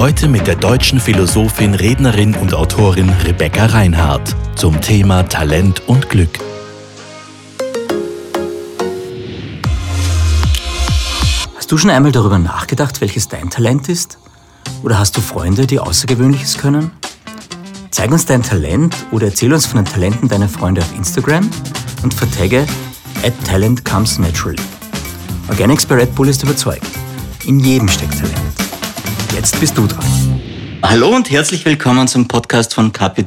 Heute mit der deutschen Philosophin, Rednerin und Autorin Rebecca Reinhardt zum Thema Talent und Glück. Hast du schon einmal darüber nachgedacht, welches dein Talent ist? Oder hast du Freunde, die Außergewöhnliches können? Zeig uns dein Talent oder erzähl uns von den Talenten deiner Freunde auf Instagram und vertagge at Talent Comes Naturally. Organics bei Red Bull ist überzeugt. In jedem steckt Talent. Jetzt bist du dran. Hallo und herzlich willkommen zum Podcast von Carpe.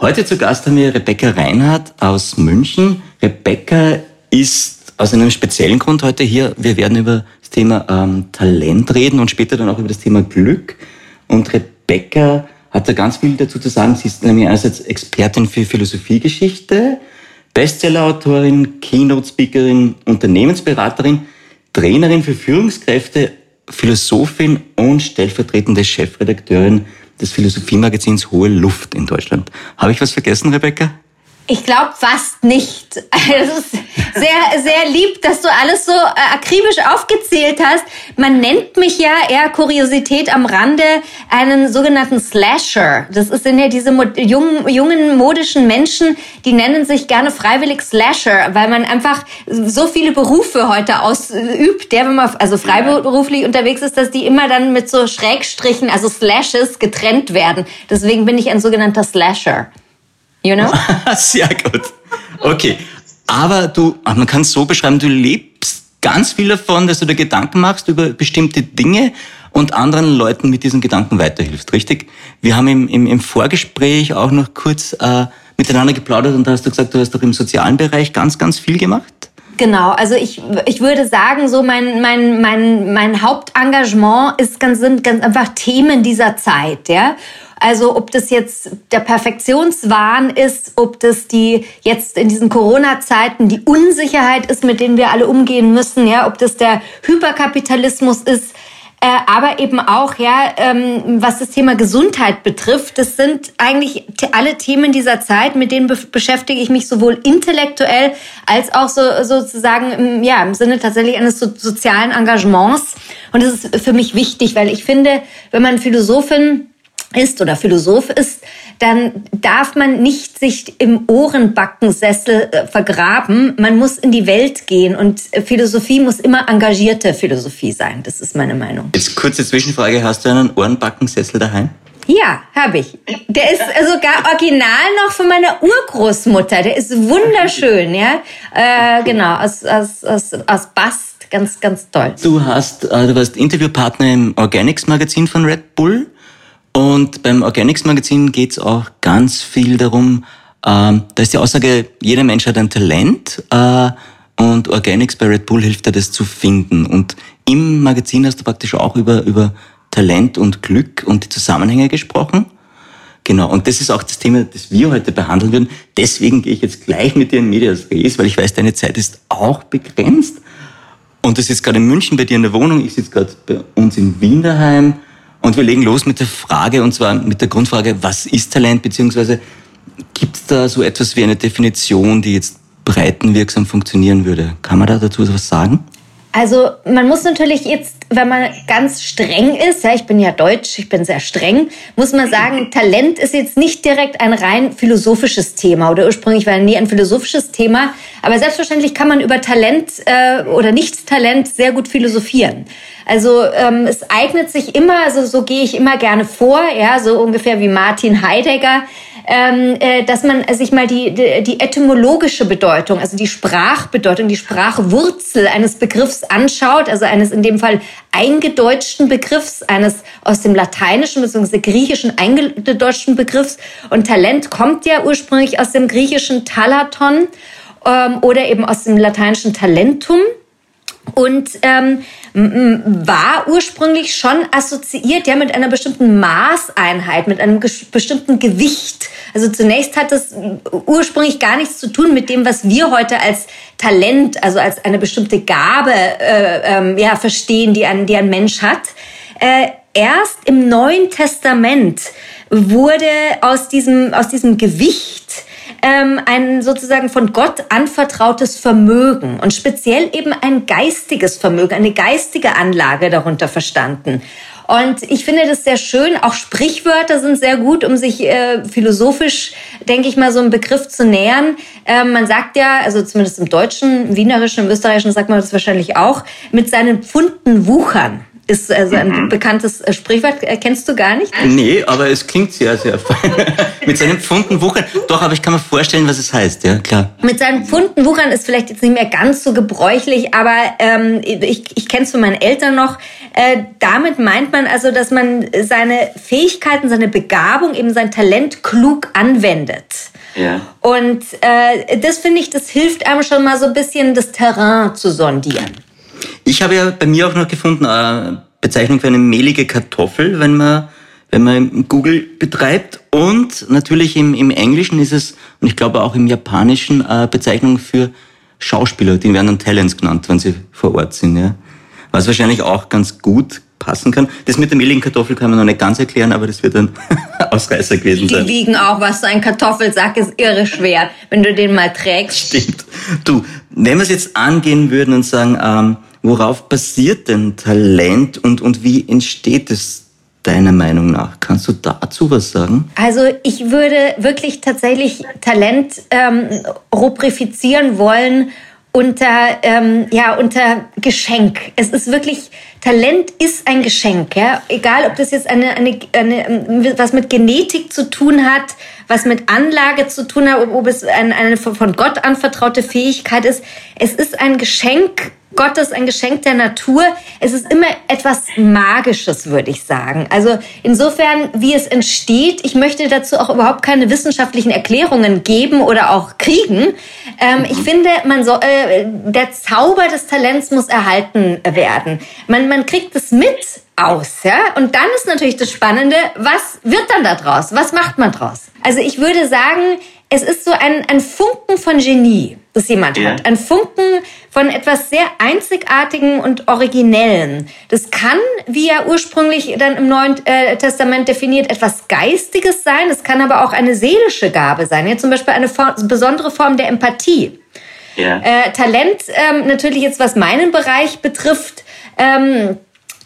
Heute zu Gast haben wir Rebecca Reinhardt aus München. Rebecca ist aus einem speziellen Grund heute hier. Wir werden über das Thema ähm, Talent reden und später dann auch über das Thema Glück. Und Rebecca hat da ganz viel dazu zu sagen. Sie ist nämlich einerseits Expertin für Philosophiegeschichte, Bestsellerautorin, Keynote-Speakerin, Unternehmensberaterin, Trainerin für Führungskräfte, Philosophin und stellvertretende Chefredakteurin des Philosophiemagazins Hohe Luft in Deutschland. Habe ich was vergessen, Rebecca? Ich glaube fast nicht. Ist sehr, sehr lieb, dass du alles so äh, akribisch aufgezählt hast. Man nennt mich ja eher Kuriosität am Rande einen sogenannten Slasher. Das sind ja diese jungen, jungen modischen Menschen, die nennen sich gerne freiwillig Slasher, weil man einfach so viele Berufe heute ausübt, der, wenn man also freiberuflich unterwegs ist, dass die immer dann mit so Schrägstrichen, also Slashes, getrennt werden. Deswegen bin ich ein sogenannter Slasher. You know? Sehr gut. Okay. Aber du, man kann es so beschreiben, du lebst ganz viel davon, dass du dir Gedanken machst über bestimmte Dinge und anderen Leuten mit diesen Gedanken weiterhilfst, richtig? Wir haben im, im, im Vorgespräch auch noch kurz äh, miteinander geplaudert und da hast du gesagt, du hast doch im sozialen Bereich ganz, ganz viel gemacht. Genau, also ich, ich würde sagen, so mein, mein, mein, mein Hauptengagement ist ganz, sind ganz einfach Themen dieser Zeit, ja. Also ob das jetzt der Perfektionswahn ist, ob das die jetzt in diesen Corona-Zeiten die Unsicherheit ist, mit denen wir alle umgehen müssen, ja, ob das der Hyperkapitalismus ist, äh, aber eben auch, ja, ähm, was das Thema Gesundheit betrifft, das sind eigentlich alle Themen dieser Zeit, mit denen be beschäftige ich mich sowohl intellektuell als auch so, sozusagen im, ja, im Sinne tatsächlich eines so, sozialen Engagements. Und das ist für mich wichtig, weil ich finde, wenn man Philosophin ist oder Philosoph ist, dann darf man nicht sich im Ohrenbackensessel äh, vergraben. Man muss in die Welt gehen und Philosophie muss immer engagierte Philosophie sein. Das ist meine Meinung. Jetzt kurze Zwischenfrage. Hast du einen Ohrenbackensessel daheim? Ja, habe ich. Der ist sogar original noch von meiner Urgroßmutter. Der ist wunderschön, ja. Äh, genau, aus, aus, aus, aus Bast. Ganz, ganz toll. Du hast, äh, du warst Interviewpartner im Organics Magazin von Red Bull. Und beim Organics Magazin geht es auch ganz viel darum, ähm, da ist die Aussage, jeder Mensch hat ein Talent äh, und Organics bei Red Bull hilft dir, das zu finden. Und im Magazin hast du praktisch auch über, über Talent und Glück und die Zusammenhänge gesprochen. Genau, und das ist auch das Thema, das wir heute behandeln würden. Deswegen gehe ich jetzt gleich mit dir in Medias Res, weil ich weiß, deine Zeit ist auch begrenzt. Und das ist gerade in München bei dir in der Wohnung. Ich sitze gerade bei uns in Wien. Und wir legen los mit der Frage, und zwar mit der Grundfrage, was ist Talent, beziehungsweise gibt es da so etwas wie eine Definition, die jetzt breitenwirksam funktionieren würde? Kann man da dazu etwas sagen? Also man muss natürlich jetzt, wenn man ganz streng ist, ja, ich bin ja deutsch, ich bin sehr streng, muss man sagen, Talent ist jetzt nicht direkt ein rein philosophisches Thema oder ursprünglich war nie ein philosophisches Thema, aber selbstverständlich kann man über Talent äh, oder Nicht-Talent sehr gut philosophieren. Also ähm, es eignet sich immer, also so gehe ich immer gerne vor, ja, so ungefähr wie Martin Heidegger, ähm, äh, dass man sich mal die, die, die etymologische Bedeutung, also die Sprachbedeutung, die Sprachwurzel eines Begriffs anschaut, also eines in dem Fall eingedeutschten Begriffs, eines aus dem Lateinischen bzw. Griechischen eingedeutschten Begriffs. Und Talent kommt ja ursprünglich aus dem griechischen Talaton ähm, oder eben aus dem lateinischen Talentum. Und ähm, war ursprünglich schon assoziiert ja mit einer bestimmten Maßeinheit, mit einem bestimmten Gewicht. Also zunächst hat es ursprünglich gar nichts zu tun mit dem, was wir heute als Talent, also als eine bestimmte Gabe äh, ähm, ja verstehen, die ein, die ein Mensch hat. Äh, erst im Neuen Testament wurde aus diesem aus diesem Gewicht ähm, ein sozusagen von Gott anvertrautes Vermögen und speziell eben ein geistiges Vermögen, eine geistige Anlage darunter verstanden. Und ich finde das sehr schön. Auch Sprichwörter sind sehr gut, um sich äh, philosophisch, denke ich mal, so einen Begriff zu nähern. Ähm, man sagt ja, also zumindest im Deutschen, im Wienerischen, im Österreichischen sagt man das wahrscheinlich auch, mit seinen Pfunden wuchern ist also ein mhm. bekanntes äh, Sprichwort. Äh, kennst du gar nicht? Nee, aber es klingt sehr, sehr fein. Mit seinen Pfunden wuchern. Doch, aber ich kann mir vorstellen, was es heißt, ja, klar. Mit seinen Pfunden wuchern ist vielleicht jetzt nicht mehr ganz so gebräuchlich, aber ähm, ich, ich kenne es von meinen Eltern noch. Äh, damit meint man also, dass man seine Fähigkeiten, seine Begabung, eben sein Talent klug anwendet. Ja. Und äh, das finde ich, das hilft einem schon mal so ein bisschen das Terrain zu sondieren. Ich habe ja bei mir auch noch gefunden, eine äh, Bezeichnung für eine mehlige Kartoffel, wenn man, wenn man Google betreibt. Und natürlich im, im Englischen ist es, und ich glaube auch im Japanischen, eine Bezeichnung für Schauspieler, die werden dann Talents genannt, wenn sie vor Ort sind. Ja. Was wahrscheinlich auch ganz gut passen kann. Das mit der mehligen Kartoffel kann man noch nicht ganz erklären, aber das wird ein Ausreißer gewesen sein. Die wiegen auch, was so ein Kartoffelsack ist, irre schwer, wenn du den mal trägst. Stimmt. Du, wenn wir es jetzt angehen würden und sagen, ähm, Worauf basiert denn Talent und, und wie entsteht es deiner Meinung nach? Kannst du dazu was sagen? Also ich würde wirklich tatsächlich Talent ähm, rubrifizieren wollen unter, ähm, ja, unter Geschenk. Es ist wirklich, Talent ist ein Geschenk. Ja? Egal, ob das jetzt eine, eine, eine, was mit Genetik zu tun hat, was mit Anlage zu tun hat, ob es eine, eine von Gott anvertraute Fähigkeit ist. Es ist ein Geschenk Gottes, ein Geschenk der Natur. Es ist immer etwas Magisches, würde ich sagen. Also insofern, wie es entsteht, ich möchte dazu auch überhaupt keine wissenschaftlichen Erklärungen geben oder auch kriegen. Ähm, ich finde, man soll, äh, der Zauber des Talents muss erhalten werden. Man, man kriegt es mit aus, ja? Und dann ist natürlich das Spannende, was wird dann da draus? Was macht man draus? Also ich würde sagen, es ist so ein, ein Funken von Genie, das jemand ja. hat. Ein Funken von etwas sehr Einzigartigen und Originellen. Das kann, wie er ursprünglich dann im Neuen äh, Testament definiert, etwas Geistiges sein. Es kann aber auch eine seelische Gabe sein. Ja, zum Beispiel eine Form, besondere Form der Empathie. Ja. Äh, Talent, ähm, natürlich jetzt was meinen Bereich betrifft, ähm,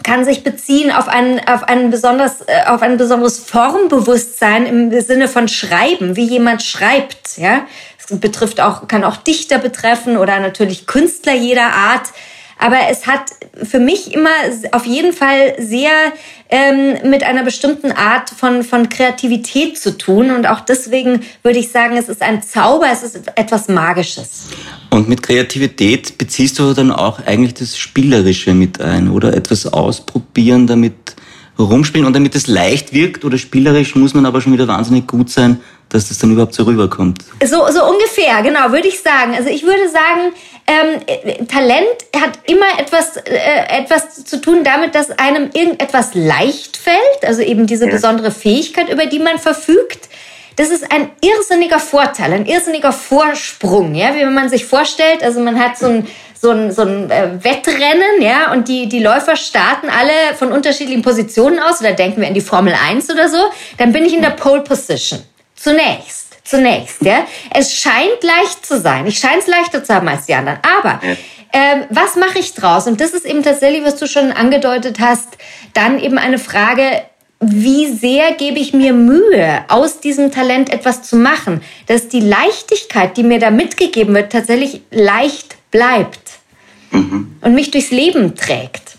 kann sich beziehen auf ein, auf ein, besonders, äh, auf ein besonderes Formbewusstsein im Sinne von Schreiben, wie jemand schreibt. Ja? Es betrifft auch, kann auch Dichter betreffen oder natürlich Künstler jeder Art. Aber es hat für mich immer auf jeden Fall sehr ähm, mit einer bestimmten Art von, von Kreativität zu tun. Und auch deswegen würde ich sagen, es ist ein Zauber, es ist etwas Magisches. Und mit Kreativität beziehst du dann auch eigentlich das Spielerische mit ein, oder? Etwas ausprobieren, damit rumspielen und damit es leicht wirkt oder spielerisch muss man aber schon wieder wahnsinnig gut sein, dass das dann überhaupt so rüberkommt. So, so ungefähr, genau, würde ich sagen. Also ich würde sagen, ähm, Talent hat immer etwas, äh, etwas zu tun damit, dass einem irgendetwas leicht fällt, also eben diese ja. besondere Fähigkeit, über die man verfügt. Das ist ein irrsinniger Vorteil, ein irrsinniger Vorsprung, ja, wie wenn man sich vorstellt, also man hat so ein so ein, so ein äh, Wettrennen, ja, und die, die Läufer starten alle von unterschiedlichen Positionen aus, oder denken wir in die Formel 1 oder so, dann bin ich in der Pole Position. Zunächst. Zunächst, ja. Es scheint leicht zu sein. Ich scheine es leichter zu haben als die anderen. Aber ähm, was mache ich draus? Und das ist eben tatsächlich, was du schon angedeutet hast, dann eben eine Frage, wie sehr gebe ich mir Mühe, aus diesem Talent etwas zu machen, dass die Leichtigkeit, die mir da mitgegeben wird, tatsächlich leicht bleibt mhm. und mich durchs Leben trägt.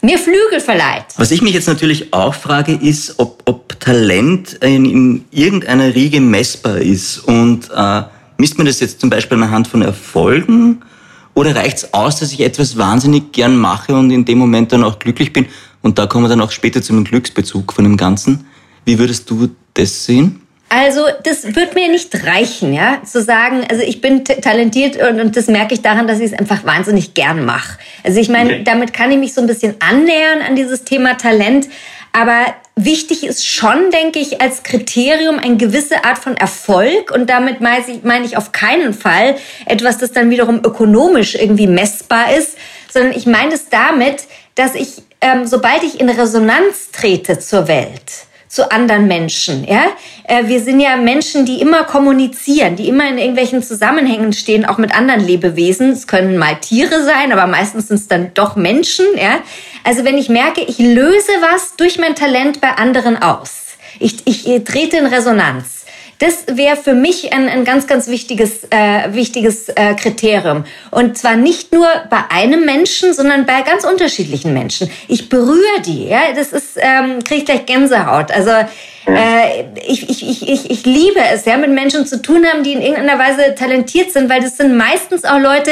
Mir Flügel verleiht. Was ich mich jetzt natürlich auch frage, ist, ob, ob Talent in, in, irgendeiner Riege messbar ist. Und äh, misst man das jetzt zum Beispiel anhand von Erfolgen? Oder reicht es aus, dass ich etwas wahnsinnig gern mache und in dem Moment dann auch glücklich bin? Und da kommen wir dann auch später zum Glücksbezug von dem Ganzen. Wie würdest du das sehen? Also das wird mir nicht reichen, ja, zu sagen, also ich bin talentiert und, und das merke ich daran, dass ich es einfach wahnsinnig gern mache. Also ich meine, okay. damit kann ich mich so ein bisschen annähern an dieses Thema Talent, aber wichtig ist schon, denke ich, als Kriterium eine gewisse Art von Erfolg und damit meine ich, meine ich auf keinen Fall etwas, das dann wiederum ökonomisch irgendwie messbar ist, sondern ich meine es damit, dass ich, ähm, sobald ich in Resonanz trete zur Welt, zu anderen Menschen. Ja? Äh, wir sind ja Menschen, die immer kommunizieren, die immer in irgendwelchen Zusammenhängen stehen, auch mit anderen Lebewesen. Es können mal Tiere sein, aber meistens sind es dann doch Menschen. Ja? Also wenn ich merke, ich löse was durch mein Talent bei anderen aus. Ich, ich trete in Resonanz das wäre für mich ein, ein ganz, ganz wichtiges, äh, wichtiges äh, Kriterium. Und zwar nicht nur bei einem Menschen, sondern bei ganz unterschiedlichen Menschen. Ich berühre die, ja, das ist, ähm, kriege ich gleich Gänsehaut. Also äh, ich, ich, ich, ich, ich liebe es, ja, mit Menschen zu tun haben, die in irgendeiner Weise talentiert sind, weil das sind meistens auch Leute,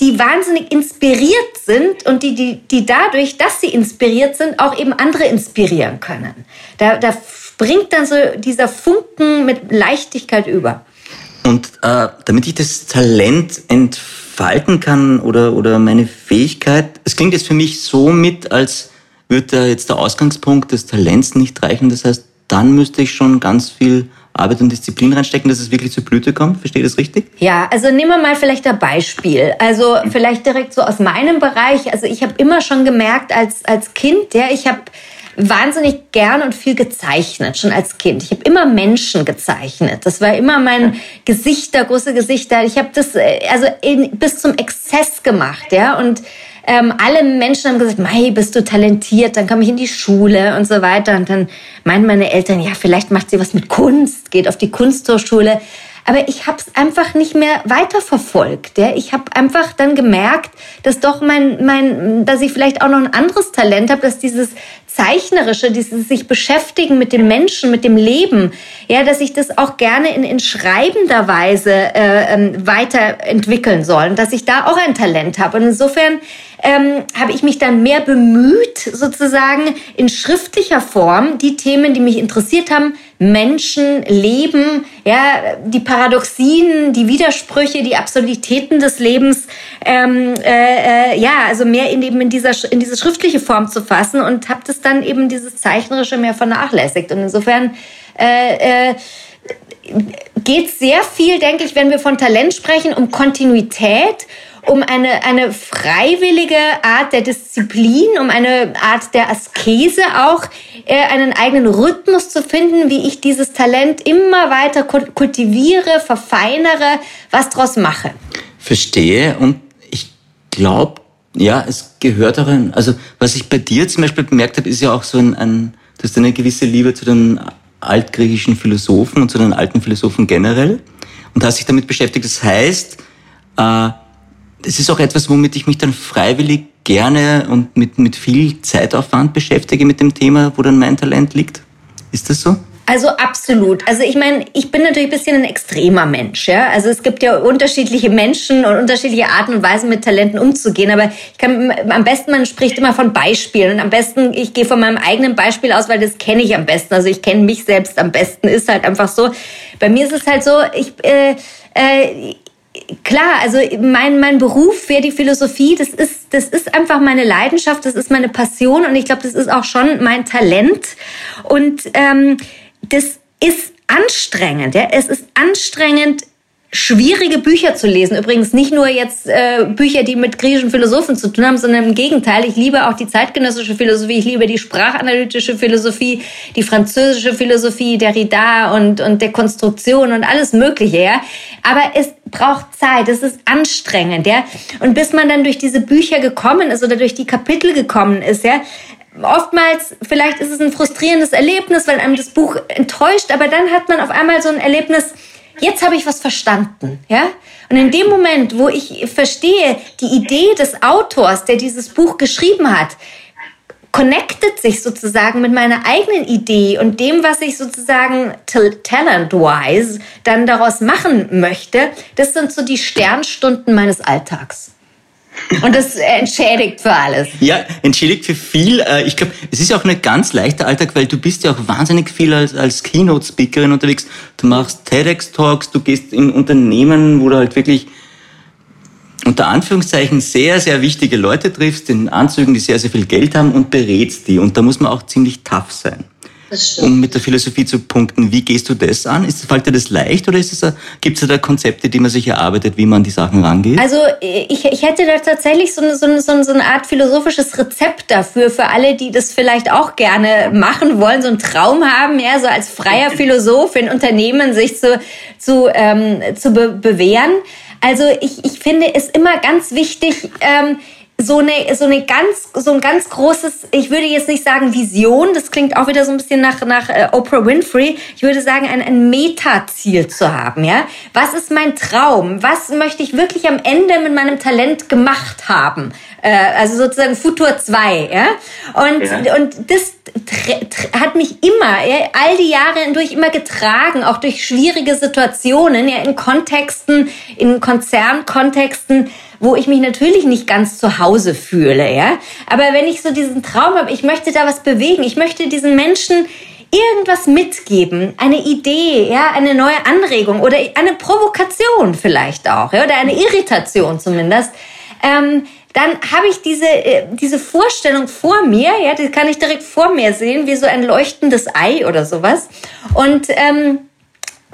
die wahnsinnig inspiriert sind und die, die, die dadurch, dass sie inspiriert sind, auch eben andere inspirieren können. Da, da bringt dann so dieser Funken mit Leichtigkeit über. Und äh, damit ich das Talent entfalten kann oder, oder meine Fähigkeit, es klingt jetzt für mich so mit, als würde jetzt der Ausgangspunkt des Talents nicht reichen. Das heißt, dann müsste ich schon ganz viel Arbeit und Disziplin reinstecken, dass es wirklich zur Blüte kommt. Verstehe ich das richtig? Ja, also nehmen wir mal vielleicht ein Beispiel. Also vielleicht direkt so aus meinem Bereich. Also ich habe immer schon gemerkt als, als Kind, ja, ich habe wahnsinnig gern und viel gezeichnet, schon als Kind. Ich habe immer Menschen gezeichnet. Das war immer mein Gesichter, große Gesichter. Ich habe das äh, also in, bis zum Exzess gemacht, ja. Und ähm, alle Menschen haben gesagt, Mai, bist du talentiert, dann komme ich in die Schule und so weiter. Und dann meinten meine Eltern, ja, vielleicht macht sie was mit Kunst, geht auf die Kunsthochschule aber ich habe es einfach nicht mehr weiterverfolgt. Ja? Ich habe einfach dann gemerkt, dass doch mein, mein, dass ich vielleicht auch noch ein anderes Talent habe, dass dieses Zeichnerische, dieses sich beschäftigen mit dem Menschen, mit dem Leben, ja, dass ich das auch gerne in, in schreibender Weise äh, ähm, weiterentwickeln soll und dass ich da auch ein Talent habe. Und insofern ähm, habe ich mich dann mehr bemüht, sozusagen in schriftlicher Form die Themen, die mich interessiert haben, Menschen, Leben, ja, die Paradoxien, die Widersprüche, die Absurditäten des Lebens, ähm, äh, äh, ja, also mehr in eben in dieser in diese schriftliche Form zu fassen und habe das dann eben dieses zeichnerische mehr vernachlässigt. Und insofern äh, äh, geht sehr viel, denke ich, wenn wir von Talent sprechen, um Kontinuität um eine, eine freiwillige Art der Disziplin, um eine Art der Askese auch, äh, einen eigenen Rhythmus zu finden, wie ich dieses Talent immer weiter kultiviere, verfeinere, was draus mache. Verstehe und ich glaube, ja, es gehört auch ein, also was ich bei dir zum Beispiel bemerkt habe, ist ja auch so ein, ein du hast eine gewisse Liebe zu den altgriechischen Philosophen und zu den alten Philosophen generell und hast dich damit beschäftigt. Das heißt, äh, das ist auch etwas, womit ich mich dann freiwillig gerne und mit, mit viel Zeitaufwand beschäftige mit dem Thema, wo dann mein Talent liegt. Ist das so? Also absolut. Also ich meine, ich bin natürlich ein bisschen ein extremer Mensch. Ja? Also es gibt ja unterschiedliche Menschen und unterschiedliche Arten und Weisen mit Talenten umzugehen. Aber ich kann am besten, man spricht immer von Beispielen. Und am besten, ich gehe von meinem eigenen Beispiel aus, weil das kenne ich am besten. Also ich kenne mich selbst am besten. Ist halt einfach so. Bei mir ist es halt so, ich, äh, äh, klar, also mein, mein Beruf wäre die Philosophie, das ist, das ist einfach meine Leidenschaft, das ist meine Passion und ich glaube, das ist auch schon mein Talent. Und ähm, das ist anstrengend. Ja? Es ist anstrengend, schwierige Bücher zu lesen. Übrigens nicht nur jetzt äh, Bücher, die mit griechischen Philosophen zu tun haben, sondern im Gegenteil. Ich liebe auch die zeitgenössische Philosophie. Ich liebe die sprachanalytische Philosophie, die französische Philosophie, der Derrida und, und der Konstruktion und alles Mögliche. Ja? Aber es braucht Zeit. Es ist anstrengend. Ja? Und bis man dann durch diese Bücher gekommen ist oder durch die Kapitel gekommen ist, ja, oftmals, vielleicht ist es ein frustrierendes Erlebnis, weil einem das Buch enttäuscht, aber dann hat man auf einmal so ein Erlebnis, jetzt habe ich was verstanden, ja? Und in dem Moment, wo ich verstehe, die Idee des Autors, der dieses Buch geschrieben hat, connectet sich sozusagen mit meiner eigenen Idee und dem, was ich sozusagen talent-wise dann daraus machen möchte, das sind so die Sternstunden meines Alltags. Und das entschädigt für alles. Ja, entschädigt für viel. Äh, ich glaube, es ist auch ein ganz leichter Alltag, weil du bist ja auch wahnsinnig viel als, als Keynote-Speakerin unterwegs. Du machst TEDx-Talks, du gehst in Unternehmen, wo du halt wirklich unter Anführungszeichen sehr, sehr wichtige Leute triffst, in Anzügen, die sehr, sehr viel Geld haben und berätst die. Und da muss man auch ziemlich tough sein um mit der Philosophie zu punkten. Wie gehst du das an? Ist, fällt dir das leicht oder gibt es da Konzepte, die man sich erarbeitet, wie man die Sachen rangeht? Also ich, ich hätte da tatsächlich so, so, so, so eine Art philosophisches Rezept dafür, für alle, die das vielleicht auch gerne machen wollen, so einen Traum haben, ja, so als freier Philosoph in Unternehmen sich zu, zu, ähm, zu be bewähren. Also ich, ich finde es immer ganz wichtig, ähm, so eine, so eine ganz, so ein ganz großes, ich würde jetzt nicht sagen Vision, das klingt auch wieder so ein bisschen nach, nach äh, Oprah Winfrey. Ich würde sagen, ein, ein Metaziel zu haben, ja. Was ist mein Traum? Was möchte ich wirklich am Ende mit meinem Talent gemacht haben? Äh, also sozusagen Futur 2, ja. Und, ja. und das hat mich immer, ja, all die Jahre hindurch immer getragen, auch durch schwierige Situationen, ja, in Kontexten, in Konzernkontexten, wo ich mich natürlich nicht ganz zu Hause fühle, ja. Aber wenn ich so diesen Traum habe, ich möchte da was bewegen, ich möchte diesen Menschen irgendwas mitgeben, eine Idee, ja, eine neue Anregung oder eine Provokation vielleicht auch, ja, oder eine Irritation zumindest, ähm, dann habe ich diese, äh, diese Vorstellung vor mir, ja, die kann ich direkt vor mir sehen, wie so ein leuchtendes Ei oder sowas. Und, ähm,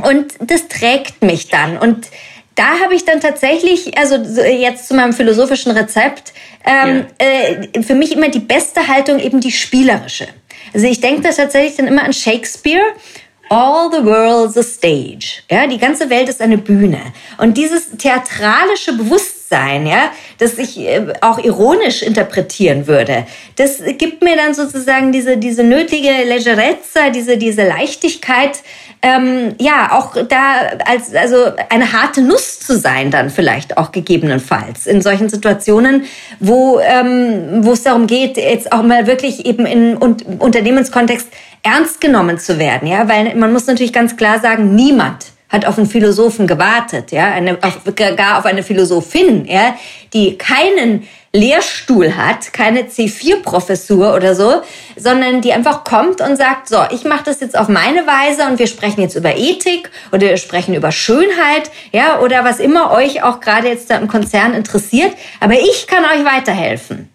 und das trägt mich dann. Und da habe ich dann tatsächlich, also jetzt zu meinem philosophischen Rezept, ähm, ja. äh, für mich immer die beste Haltung eben die spielerische. Also ich denke da tatsächlich dann immer an Shakespeare. All the world's a stage. Ja, die ganze Welt ist eine Bühne. Und dieses theatralische Bewusstsein, ja, das ich äh, auch ironisch interpretieren würde, das gibt mir dann sozusagen diese, diese nötige Legerezza, diese, diese Leichtigkeit, ähm, ja, auch da als also eine harte Nuss zu sein, dann vielleicht auch gegebenenfalls in solchen Situationen, wo, ähm, wo es darum geht, jetzt auch mal wirklich eben in Unternehmenskontext ernst genommen zu werden, ja, weil man muss natürlich ganz klar sagen, niemand hat auf einen Philosophen gewartet, ja, eine, auf, gar auf eine Philosophin, ja, die keinen Lehrstuhl hat, keine C4-Professur oder so, sondern die einfach kommt und sagt, so, ich mache das jetzt auf meine Weise und wir sprechen jetzt über Ethik oder wir sprechen über Schönheit, ja, oder was immer euch auch gerade jetzt da im Konzern interessiert, aber ich kann euch weiterhelfen.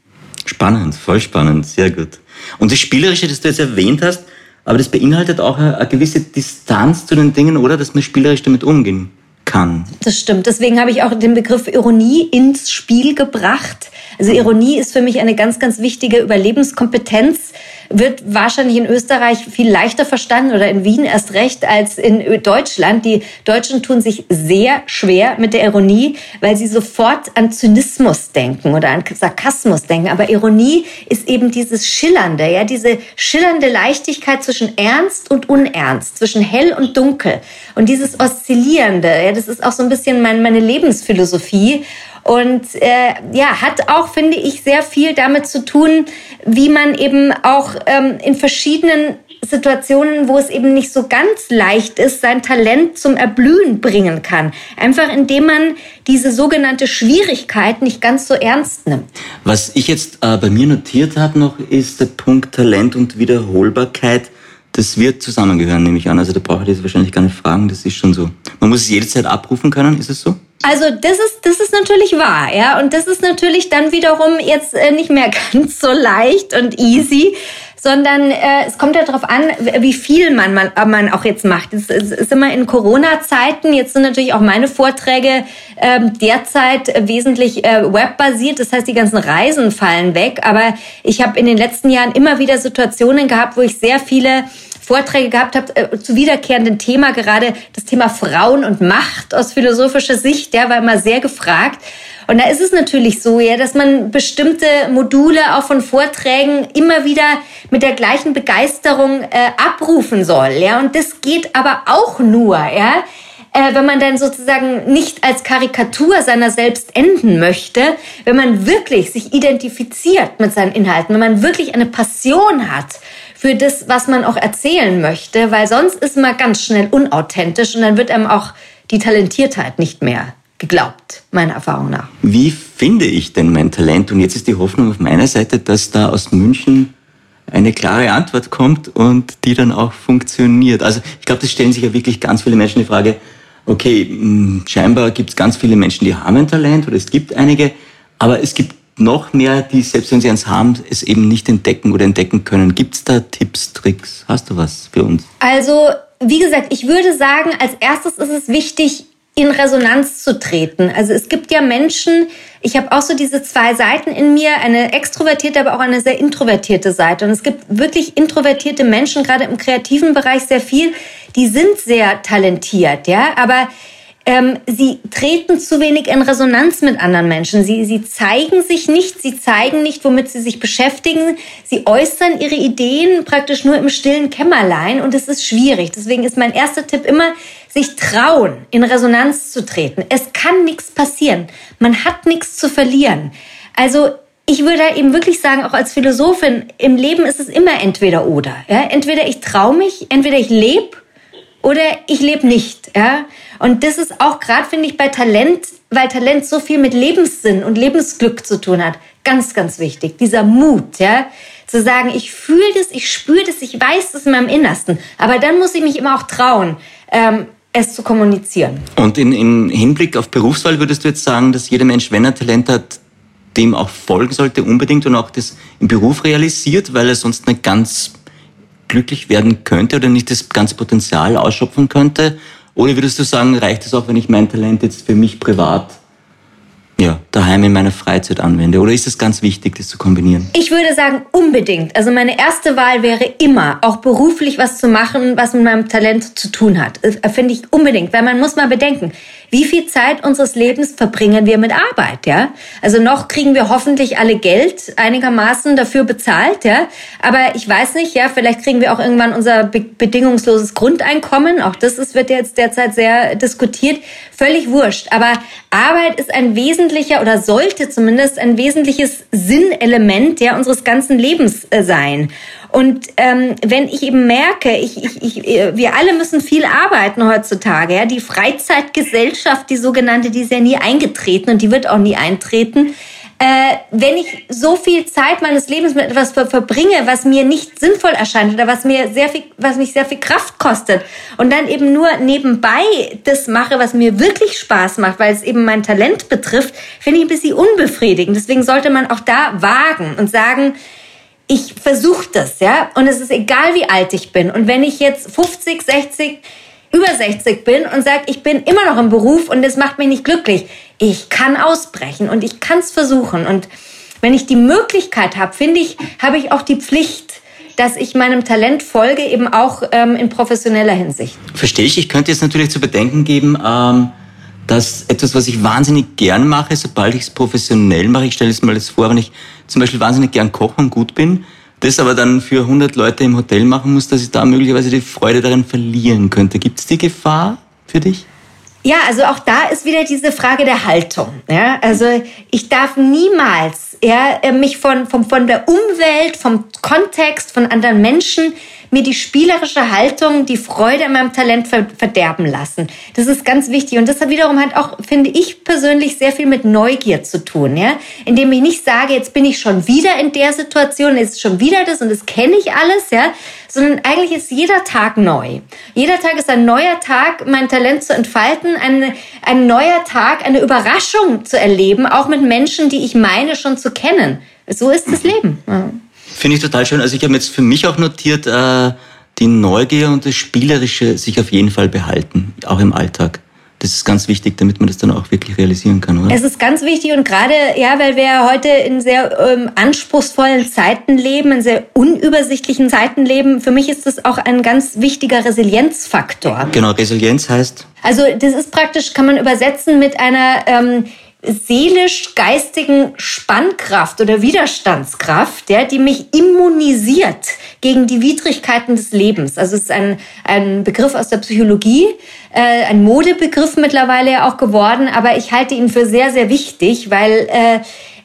Spannend, voll spannend, sehr gut. Und das Spielerische, das du jetzt erwähnt hast, aber das beinhaltet auch eine, gewisse Distanz zu den Dingen, oder? Dass man spielerisch damit umgehen kann. Das stimmt. Deswegen habe ich auch den Begriff Ironie ins Spiel gebracht. Also Ironie ist für mich eine ganz, ganz wichtige Überlebenskompetenz wird wahrscheinlich in Österreich viel leichter verstanden oder in Wien erst recht als in Deutschland. Die Deutschen tun sich sehr schwer mit der Ironie, weil sie sofort an Zynismus denken oder an Sarkasmus denken. Aber Ironie ist eben dieses Schillernde, ja, diese schillernde Leichtigkeit zwischen Ernst und Unernst, zwischen hell und dunkel. Und dieses Oszillierende, ja, das ist auch so ein bisschen mein, meine Lebensphilosophie. Und äh, ja, hat auch, finde ich, sehr viel damit zu tun, wie man eben auch ähm, in verschiedenen Situationen, wo es eben nicht so ganz leicht ist, sein Talent zum Erblühen bringen kann. Einfach indem man diese sogenannte Schwierigkeit nicht ganz so ernst nimmt. Was ich jetzt äh, bei mir notiert habe noch, ist der Punkt Talent und Wiederholbarkeit. Das wird zusammengehören, nehme ich an. Also da brauche ich jetzt wahrscheinlich gar nicht fragen, das ist schon so. Man muss es jederzeit abrufen können, ist es so? Also das ist das ist natürlich wahr, ja, und das ist natürlich dann wiederum jetzt äh, nicht mehr ganz so leicht und easy, sondern äh, es kommt ja darauf an, wie viel man, man, man auch jetzt macht. Es, es ist immer in Corona-Zeiten, jetzt sind natürlich auch meine Vorträge äh, derzeit wesentlich äh, webbasiert, das heißt, die ganzen Reisen fallen weg, aber ich habe in den letzten Jahren immer wieder Situationen gehabt, wo ich sehr viele Vorträge gehabt habt äh, zu wiederkehrenden Thema, gerade das Thema Frauen und Macht aus philosophischer Sicht, der war immer sehr gefragt. Und da ist es natürlich so, ja, dass man bestimmte Module auch von Vorträgen immer wieder mit der gleichen Begeisterung äh, abrufen soll, ja. Und das geht aber auch nur, ja, äh, wenn man dann sozusagen nicht als Karikatur seiner selbst enden möchte, wenn man wirklich sich identifiziert mit seinen Inhalten, wenn man wirklich eine Passion hat für das, was man auch erzählen möchte, weil sonst ist man ganz schnell unauthentisch und dann wird einem auch die Talentiertheit nicht mehr geglaubt, meiner Erfahrung nach. Wie finde ich denn mein Talent? Und jetzt ist die Hoffnung auf meiner Seite, dass da aus München eine klare Antwort kommt und die dann auch funktioniert. Also ich glaube, das stellen sich ja wirklich ganz viele Menschen die Frage, okay, hm, scheinbar gibt es ganz viele Menschen, die haben ein Talent oder es gibt einige, aber es gibt noch mehr, die selbst wenn sie eins haben, es eben nicht entdecken oder entdecken können. Gibt es da Tipps, Tricks? Hast du was für uns? Also, wie gesagt, ich würde sagen, als erstes ist es wichtig, in Resonanz zu treten. Also es gibt ja Menschen, ich habe auch so diese zwei Seiten in mir, eine extrovertierte, aber auch eine sehr introvertierte Seite. Und es gibt wirklich introvertierte Menschen, gerade im kreativen Bereich sehr viel, die sind sehr talentiert, ja, aber ähm, sie treten zu wenig in Resonanz mit anderen Menschen. Sie, sie zeigen sich nicht, sie zeigen nicht, womit sie sich beschäftigen. Sie äußern ihre Ideen praktisch nur im stillen Kämmerlein und es ist schwierig. Deswegen ist mein erster Tipp immer, sich trauen, in Resonanz zu treten. Es kann nichts passieren. Man hat nichts zu verlieren. Also ich würde eben wirklich sagen, auch als Philosophin, im Leben ist es immer entweder oder. Ja? Entweder ich traue mich, entweder ich lebe oder ich lebe nicht. Ja? Und das ist auch gerade, finde ich, bei Talent, weil Talent so viel mit Lebenssinn und Lebensglück zu tun hat, ganz, ganz wichtig. Dieser Mut, ja, zu sagen, ich fühle das, ich spüre das, ich weiß das in meinem Innersten. Aber dann muss ich mich immer auch trauen, ähm, es zu kommunizieren. Und in, in Hinblick auf Berufswahl würdest du jetzt sagen, dass jeder Mensch, wenn er Talent hat, dem auch folgen sollte, unbedingt und auch das im Beruf realisiert, weil er sonst nicht ganz glücklich werden könnte oder nicht das ganze Potenzial ausschöpfen könnte? Oder würdest du sagen, reicht es auch, wenn ich mein Talent jetzt für mich privat ja, daheim in meiner Freizeit anwende? Oder ist es ganz wichtig, das zu kombinieren? Ich würde sagen, unbedingt. Also meine erste Wahl wäre immer, auch beruflich was zu machen, was mit meinem Talent zu tun hat. Finde ich unbedingt, weil man muss mal bedenken, wie viel Zeit unseres Lebens verbringen wir mit Arbeit, ja? Also noch kriegen wir hoffentlich alle Geld einigermaßen dafür bezahlt, ja? Aber ich weiß nicht, ja, vielleicht kriegen wir auch irgendwann unser be bedingungsloses Grundeinkommen. Auch das ist, wird jetzt derzeit sehr diskutiert. Völlig wurscht. Aber Arbeit ist ein wesentlicher oder sollte zumindest ein wesentliches Sinnelement, ja, unseres ganzen Lebens äh, sein. Und ähm, wenn ich eben merke, ich, ich, ich, wir alle müssen viel arbeiten heutzutage. Ja? Die Freizeitgesellschaft, die sogenannte, die ist ja nie eingetreten und die wird auch nie eintreten. Äh, wenn ich so viel Zeit meines Lebens mit etwas ver verbringe, was mir nicht sinnvoll erscheint oder was mir sehr viel, was mich sehr viel Kraft kostet und dann eben nur nebenbei das mache, was mir wirklich Spaß macht, weil es eben mein Talent betrifft, finde ich ein bisschen unbefriedigend. Deswegen sollte man auch da wagen und sagen, ich versuche das, ja. Und es ist egal, wie alt ich bin. Und wenn ich jetzt 50, 60, über 60 bin und sage, ich bin immer noch im Beruf und es macht mich nicht glücklich, ich kann ausbrechen und ich kann es versuchen. Und wenn ich die Möglichkeit habe, finde ich, habe ich auch die Pflicht, dass ich meinem Talent folge, eben auch ähm, in professioneller Hinsicht. Verstehe ich. Ich könnte jetzt natürlich zu bedenken geben, ähm, dass etwas, was ich wahnsinnig gern mache, sobald ich es professionell mache, ich stelle es mal jetzt vor, wenn ich zum Beispiel wahnsinnig gern koche und gut bin, das aber dann für 100 Leute im Hotel machen muss, dass ich da möglicherweise die Freude daran verlieren könnte. Gibt es die Gefahr für dich? Ja, also auch da ist wieder diese Frage der Haltung. Ja? Also ich darf niemals ja, mich von, von, von der Umwelt, vom Kontext, von anderen Menschen mir die spielerische Haltung, die Freude an meinem Talent verderben lassen. Das ist ganz wichtig. Und das hat wiederum halt auch, finde ich persönlich, sehr viel mit Neugier zu tun, ja. Indem ich nicht sage, jetzt bin ich schon wieder in der Situation, jetzt ist schon wieder das und das kenne ich alles, ja. Sondern eigentlich ist jeder Tag neu. Jeder Tag ist ein neuer Tag, mein Talent zu entfalten, ein, ein neuer Tag, eine Überraschung zu erleben, auch mit Menschen, die ich meine schon zu kennen. So ist das Leben. Ja. Finde ich total schön. Also ich habe jetzt für mich auch notiert, äh, die Neugier und das Spielerische sich auf jeden Fall behalten, auch im Alltag. Das ist ganz wichtig, damit man das dann auch wirklich realisieren kann, oder? Es ist ganz wichtig und gerade, ja, weil wir heute in sehr ähm, anspruchsvollen Zeiten leben, in sehr unübersichtlichen Zeiten leben. Für mich ist das auch ein ganz wichtiger Resilienzfaktor. Genau, Resilienz heißt? Also das ist praktisch, kann man übersetzen mit einer ähm, seelisch-geistigen Spannkraft oder Widerstandskraft, ja, die mich immunisiert gegen die Widrigkeiten des Lebens. Also es ist ein, ein Begriff aus der Psychologie, äh, ein Modebegriff mittlerweile ja auch geworden, aber ich halte ihn für sehr, sehr wichtig, weil äh,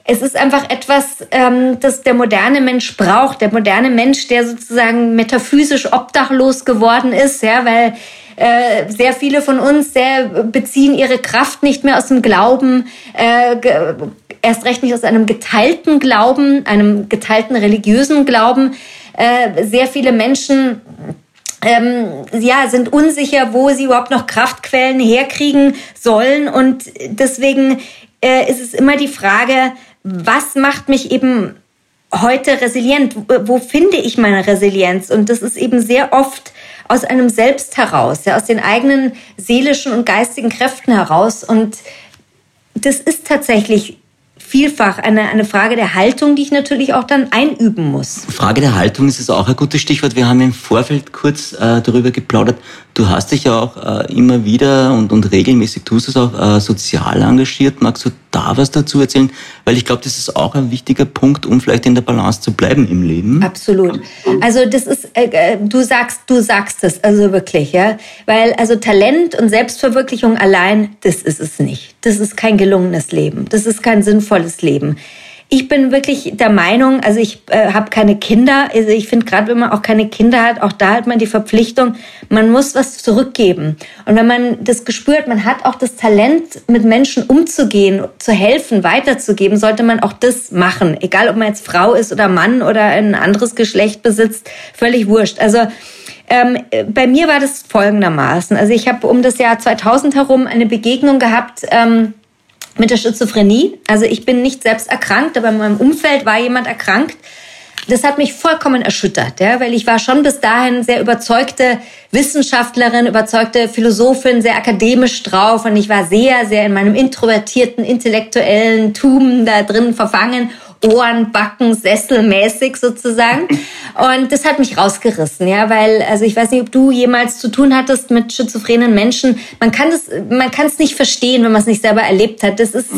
es ist einfach etwas, ähm, das der moderne Mensch braucht. Der moderne Mensch, der sozusagen metaphysisch obdachlos geworden ist, ja, weil äh, sehr viele von uns sehr beziehen ihre Kraft nicht mehr aus dem Glauben, äh, erst recht nicht aus einem geteilten Glauben, einem geteilten religiösen Glauben. Äh, sehr viele Menschen ähm, ja, sind unsicher, wo sie überhaupt noch Kraftquellen herkriegen sollen. Und deswegen äh, ist es immer die Frage, was macht mich eben heute resilient? Wo finde ich meine Resilienz? Und das ist eben sehr oft aus einem Selbst heraus, ja, aus den eigenen seelischen und geistigen Kräften heraus. Und das ist tatsächlich vielfach eine, eine Frage der Haltung, die ich natürlich auch dann einüben muss. Frage der Haltung ist es auch ein gutes Stichwort. Wir haben im Vorfeld kurz äh, darüber geplaudert. Du hast dich ja auch äh, immer wieder und, und regelmäßig tust es auch äh, sozial engagiert. Magst du da was dazu erzählen? Weil ich glaube, das ist auch ein wichtiger Punkt, um vielleicht in der Balance zu bleiben im Leben. Absolut. Also das ist, äh, äh, du sagst, du sagst es also wirklich, ja, weil also Talent und Selbstverwirklichung allein, das ist es nicht. Das ist kein gelungenes Leben. Das ist kein sinnvolles Leben. Ich bin wirklich der Meinung, also ich äh, habe keine Kinder, also ich finde gerade, wenn man auch keine Kinder hat, auch da hat man die Verpflichtung, man muss was zurückgeben. Und wenn man das gespürt, man hat auch das Talent, mit Menschen umzugehen, zu helfen, weiterzugeben, sollte man auch das machen. Egal, ob man jetzt Frau ist oder Mann oder ein anderes Geschlecht besitzt, völlig wurscht. Also ähm, bei mir war das folgendermaßen. Also ich habe um das Jahr 2000 herum eine Begegnung gehabt. Ähm, mit der Schizophrenie. Also ich bin nicht selbst erkrankt, aber in meinem Umfeld war jemand erkrankt. Das hat mich vollkommen erschüttert, ja, weil ich war schon bis dahin sehr überzeugte Wissenschaftlerin, überzeugte Philosophin, sehr akademisch drauf und ich war sehr, sehr in meinem introvertierten, intellektuellen Tum da drin verfangen Ohren, Backen, Sesselmäßig sozusagen. Und das hat mich rausgerissen, ja, weil, also ich weiß nicht, ob du jemals zu tun hattest mit schizophrenen Menschen. Man kann das, man kann es nicht verstehen, wenn man es nicht selber erlebt hat. Das ist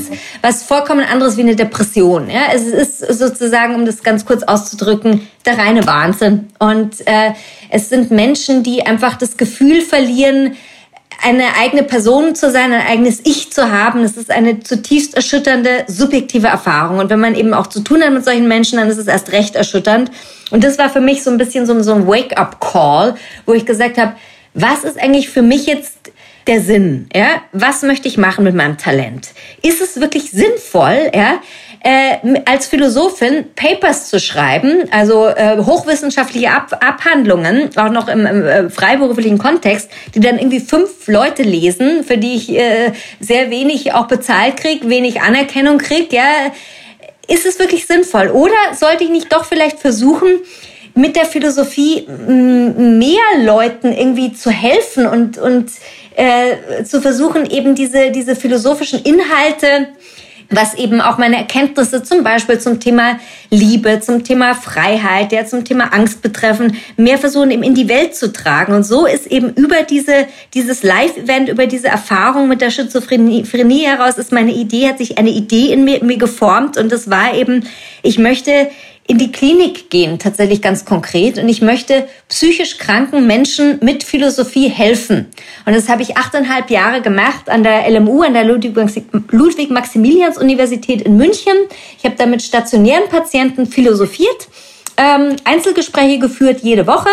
was vollkommen anderes wie eine Depression, ja. Es ist sozusagen, um das ganz kurz auszudrücken, der reine Wahnsinn. Und äh, es sind Menschen, die einfach das Gefühl verlieren, eine eigene Person zu sein, ein eigenes Ich zu haben, das ist eine zutiefst erschütternde, subjektive Erfahrung. Und wenn man eben auch zu tun hat mit solchen Menschen, dann ist es erst recht erschütternd. Und das war für mich so ein bisschen so, so ein Wake-up-Call, wo ich gesagt habe, was ist eigentlich für mich jetzt der Sinn? Ja? Was möchte ich machen mit meinem Talent? Ist es wirklich sinnvoll, ja, äh, als Philosophin Papers zu schreiben, also äh, hochwissenschaftliche Ab Abhandlungen, auch noch im, im äh, freiberuflichen Kontext, die dann irgendwie fünf Leute lesen, für die ich äh, sehr wenig auch bezahlt kriege, wenig Anerkennung kriege, ja, ist es wirklich sinnvoll? Oder sollte ich nicht doch vielleicht versuchen, mit der Philosophie mehr Leuten irgendwie zu helfen und, und äh, zu versuchen, eben diese, diese philosophischen Inhalte was eben auch meine Erkenntnisse zum Beispiel zum Thema Liebe, zum Thema Freiheit, ja, zum Thema Angst betreffen, mehr versuchen eben in die Welt zu tragen. Und so ist eben über diese, dieses Live-Event, über diese Erfahrung mit der Schizophrenie heraus, ist meine Idee, hat sich eine Idee in mir, in mir geformt. Und das war eben, ich möchte in die Klinik gehen, tatsächlich ganz konkret. Und ich möchte psychisch kranken Menschen mit Philosophie helfen. Und das habe ich achteinhalb Jahre gemacht an der LMU, an der Ludwig-Maximilians-Universität in München. Ich habe da mit stationären Patienten philosophiert, ähm, Einzelgespräche geführt jede Woche.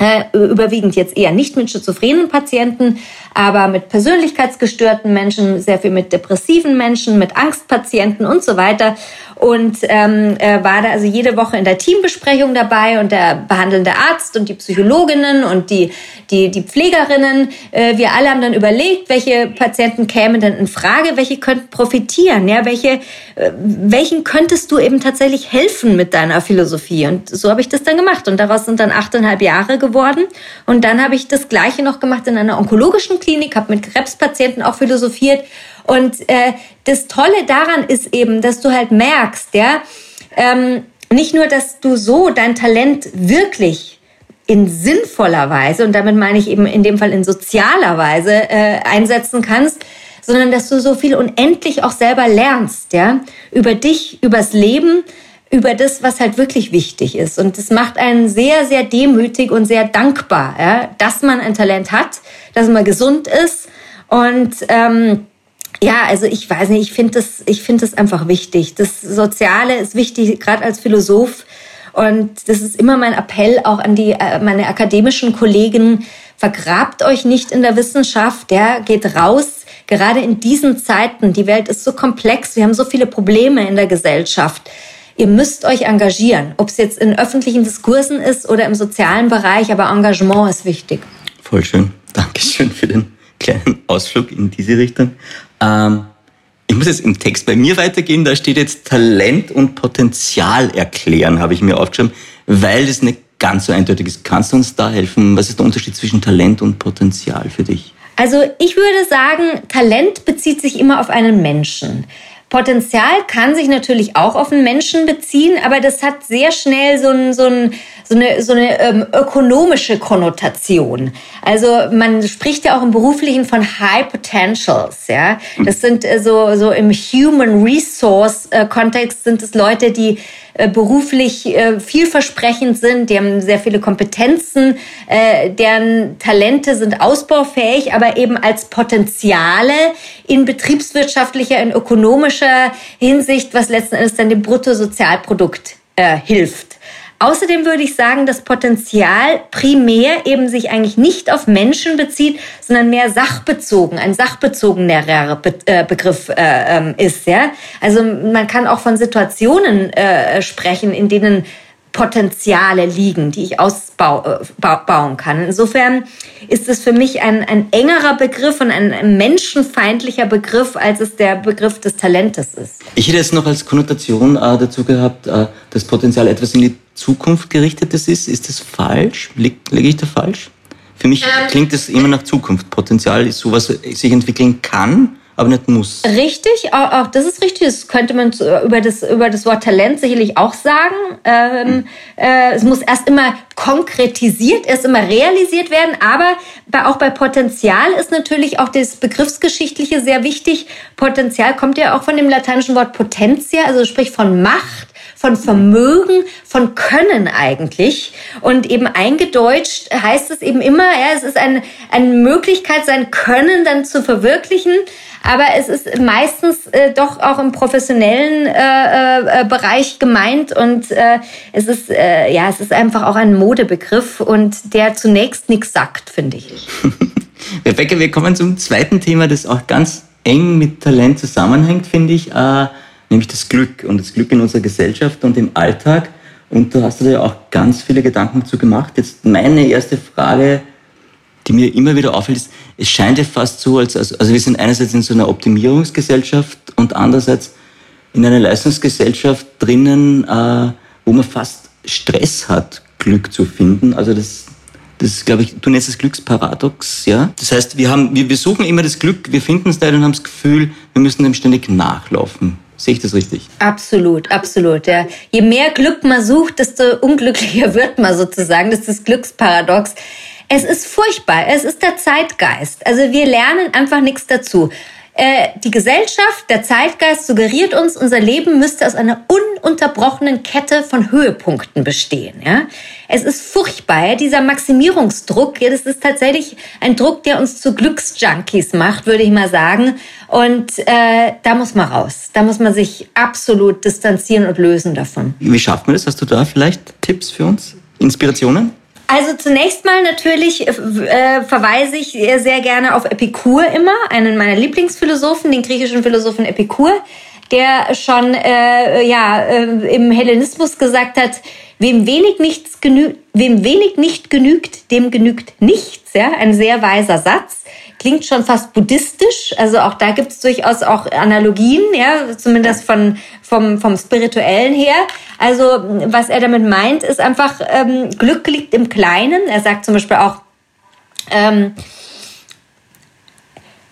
Äh, überwiegend jetzt eher nicht mit schizophrenen Patienten, aber mit persönlichkeitsgestörten Menschen, sehr viel mit depressiven Menschen, mit Angstpatienten und so weiter und ähm, äh, war da also jede Woche in der Teambesprechung dabei und der behandelnde Arzt und die Psychologinnen und die, die, die Pflegerinnen. Äh, wir alle haben dann überlegt, welche Patienten kämen denn in Frage, welche könnten profitieren, ja, welche, äh, welchen könntest du eben tatsächlich helfen mit deiner Philosophie. Und so habe ich das dann gemacht und daraus sind dann achteinhalb Jahre geworden. Und dann habe ich das Gleiche noch gemacht in einer onkologischen Klinik, habe mit Krebspatienten auch philosophiert und äh, das Tolle daran ist eben, dass du halt merkst, ja, ähm, nicht nur, dass du so dein Talent wirklich in sinnvoller Weise, und damit meine ich eben in dem Fall in sozialer Weise äh, einsetzen kannst, sondern dass du so viel unendlich auch selber lernst, ja, über dich, übers Leben, über das, was halt wirklich wichtig ist. Und das macht einen sehr, sehr demütig und sehr dankbar, ja, dass man ein Talent hat, dass man gesund ist und ähm, ja, also ich weiß nicht, ich finde das, ich das einfach wichtig. Das Soziale ist wichtig, gerade als Philosoph. Und das ist immer mein Appell auch an die, äh, meine akademischen Kollegen. vergrabt euch nicht in der Wissenschaft, ja, geht raus, gerade in diesen Zeiten. Die Welt ist so komplex, wir haben so viele Probleme in der Gesellschaft. Ihr müsst euch engagieren, ob es jetzt in öffentlichen Diskursen ist oder im sozialen Bereich, aber Engagement ist wichtig. Voll schön. Dankeschön für den kleinen Ausflug in diese Richtung. Ähm, ich muss jetzt im Text bei mir weitergehen. Da steht jetzt Talent und Potenzial erklären, habe ich mir aufgeschrieben, weil das nicht ganz so eindeutig ist. Kannst du uns da helfen? Was ist der Unterschied zwischen Talent und Potenzial für dich? Also ich würde sagen, Talent bezieht sich immer auf einen Menschen. Potenzial kann sich natürlich auch auf einen Menschen beziehen, aber das hat sehr schnell so, ein, so, ein, so eine, so eine ähm, ökonomische Konnotation. Also man spricht ja auch im Beruflichen von High Potentials. Ja, das sind äh, so so im Human Resource äh, Kontext sind es Leute, die beruflich äh, vielversprechend sind, die haben sehr viele Kompetenzen, äh, deren Talente sind ausbaufähig, aber eben als Potenziale in betriebswirtschaftlicher, in ökonomischer Hinsicht, was letzten Endes dann dem Bruttosozialprodukt hilft. Außerdem würde ich sagen, dass Potenzial primär eben sich eigentlich nicht auf Menschen bezieht, sondern mehr sachbezogen, ein sachbezogener Be äh, Begriff äh, ähm, ist. Ja? Also man kann auch von Situationen äh, sprechen, in denen Potenziale liegen, die ich ausbauen äh, kann. Insofern ist es für mich ein, ein engerer Begriff und ein, ein, menschenfeindlicher Begriff, als es der Begriff des Talentes ist. Ich hätte jetzt noch als Konnotation äh, dazu gehabt, äh, dass Potenzial etwas in die Zukunft gerichtetes ist. Ist das falsch? Liege ich da falsch? Für mich ähm, klingt das immer nach Zukunft. Potenzial ist sowas, was sich entwickeln kann, aber nicht muss. Richtig, auch, auch das ist richtig. Das könnte man über das, über das Wort Talent sicherlich auch sagen. Ähm, hm. äh, es muss erst immer konkretisiert, erst immer realisiert werden. Aber bei, auch bei Potenzial ist natürlich auch das Begriffsgeschichtliche sehr wichtig. Potenzial kommt ja auch von dem lateinischen Wort Potentia, also sprich von Macht von Vermögen, von Können eigentlich. Und eben eingedeutscht heißt es eben immer, ja, es ist eine, eine Möglichkeit, sein Können dann zu verwirklichen. Aber es ist meistens äh, doch auch im professionellen äh, äh, Bereich gemeint und äh, es ist äh, ja es ist einfach auch ein Modebegriff und der zunächst nichts sagt, finde ich. Rebecca, wir kommen zum zweiten Thema, das auch ganz eng mit Talent zusammenhängt, finde ich. Äh, nämlich das Glück und das Glück in unserer Gesellschaft und im Alltag. Und da hast du dir ja auch ganz viele Gedanken dazu gemacht. Jetzt meine erste Frage, die mir immer wieder auffällt, ist, es scheint ja fast so, als, also wir sind einerseits in so einer Optimierungsgesellschaft und andererseits in einer Leistungsgesellschaft drinnen, äh, wo man fast Stress hat, Glück zu finden. Also das, das ist, glaube ich, du nennst es Glücksparadox, ja. Das heißt, wir haben, wir, wir suchen immer das Glück, wir finden es da und haben das Gefühl, wir müssen dem ständig nachlaufen. Sehe ich das richtig? Absolut, absolut. Ja. Je mehr Glück man sucht, desto unglücklicher wird man sozusagen. Das ist das Glücksparadox. Es ist furchtbar. Es ist der Zeitgeist. Also wir lernen einfach nichts dazu. Äh, die Gesellschaft, der Zeitgeist suggeriert uns, unser Leben müsste aus einer ununterbrochenen Kette von Höhepunkten bestehen. Ja? Es ist furchtbar, ja? dieser Maximierungsdruck. Ja, das ist tatsächlich ein Druck, der uns zu Glücksjunkies macht, würde ich mal sagen. Und äh, da muss man raus. Da muss man sich absolut distanzieren und lösen davon. Wie schafft man das? Hast du da vielleicht Tipps für uns? Inspirationen? Also zunächst mal natürlich äh, verweise ich sehr gerne auf Epikur immer, einen meiner Lieblingsphilosophen, den griechischen Philosophen Epikur, der schon äh, ja äh, im Hellenismus gesagt hat, wem wenig nichts genügt, wem wenig nicht genügt, dem genügt nichts. Ja, ein sehr weiser Satz klingt schon fast buddhistisch. Also auch da gibt es durchaus auch Analogien, ja, zumindest von, vom, vom Spirituellen her. Also was er damit meint, ist einfach, ähm, Glück liegt im Kleinen. Er sagt zum Beispiel auch, ähm,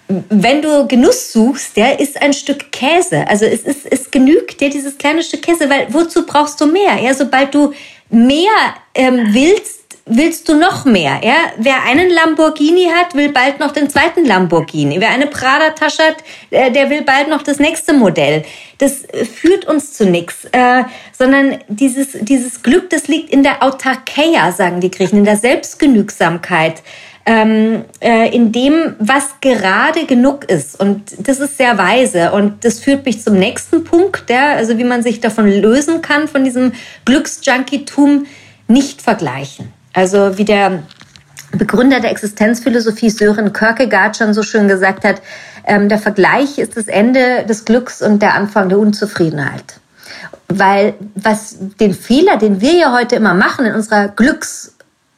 wenn du Genuss suchst, der ist ein Stück Käse. Also es, ist, es genügt dir dieses kleine Stück Käse, weil wozu brauchst du mehr? Ja, sobald du mehr ähm, willst, willst du noch mehr? Ja? Wer einen Lamborghini hat, will bald noch den zweiten Lamborghini. Wer eine Prada-Tasche hat, äh, der will bald noch das nächste Modell. Das äh, führt uns zu nichts, äh, sondern dieses, dieses Glück, das liegt in der Autarkeia, sagen die Griechen, in der Selbstgenügsamkeit. Ähm, äh, in dem, was gerade genug ist. Und das ist sehr weise. Und das führt mich zum nächsten Punkt, der, also wie man sich davon lösen kann, von diesem Glücksjunkitum, nicht vergleichen. Also wie der Begründer der Existenzphilosophie Sören Kierkegaard schon so schön gesagt hat, ähm, der Vergleich ist das Ende des Glücks und der Anfang der Unzufriedenheit. Weil was den Fehler, den wir ja heute immer machen in unserer Glücks-,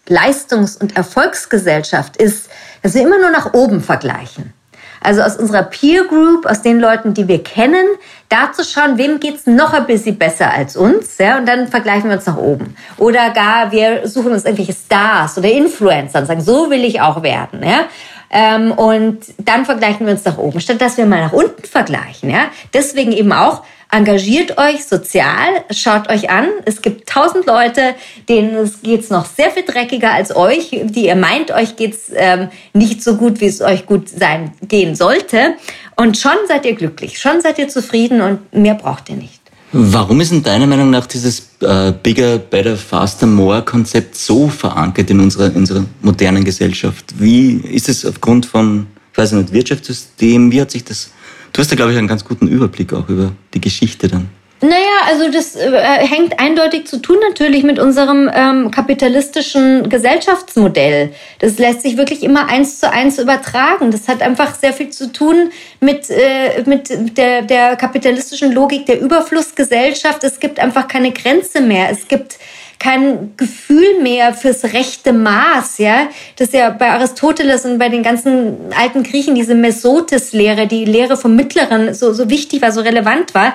Leistungs- und Erfolgsgesellschaft, ist, dass wir immer nur nach oben vergleichen. Also aus unserer Peer Group, aus den Leuten, die wir kennen, da zu schauen, wem geht's noch ein bisschen besser als uns, ja, und dann vergleichen wir uns nach oben. Oder gar, wir suchen uns irgendwelche Stars oder Influencer und sagen, so will ich auch werden, ja. Ähm, und dann vergleichen wir uns nach oben, statt dass wir mal nach unten vergleichen, ja. Deswegen eben auch Engagiert euch sozial, schaut euch an. Es gibt tausend Leute, denen geht's noch sehr viel dreckiger als euch, die ihr meint, euch geht's ähm, nicht so gut, wie es euch gut sein gehen sollte. Und schon seid ihr glücklich, schon seid ihr zufrieden und mehr braucht ihr nicht. Warum ist in deiner Meinung nach dieses äh, Bigger, Better, Faster, More Konzept so verankert in unserer, in unserer modernen Gesellschaft? Wie ist es aufgrund von, ich weiß nicht, Wirtschaftssystem, wie hat sich das Du hast da, glaube ich, einen ganz guten Überblick auch über die Geschichte dann. Naja, also das äh, hängt eindeutig zu tun natürlich mit unserem ähm, kapitalistischen Gesellschaftsmodell. Das lässt sich wirklich immer eins zu eins übertragen. Das hat einfach sehr viel zu tun mit, äh, mit der, der kapitalistischen Logik der Überflussgesellschaft. Es gibt einfach keine Grenze mehr. Es gibt kein Gefühl mehr fürs rechte Maß, ja. Das ist ja bei Aristoteles und bei den ganzen alten Griechen diese Mesotis-Lehre, die Lehre vom Mittleren so, so wichtig war, so relevant war.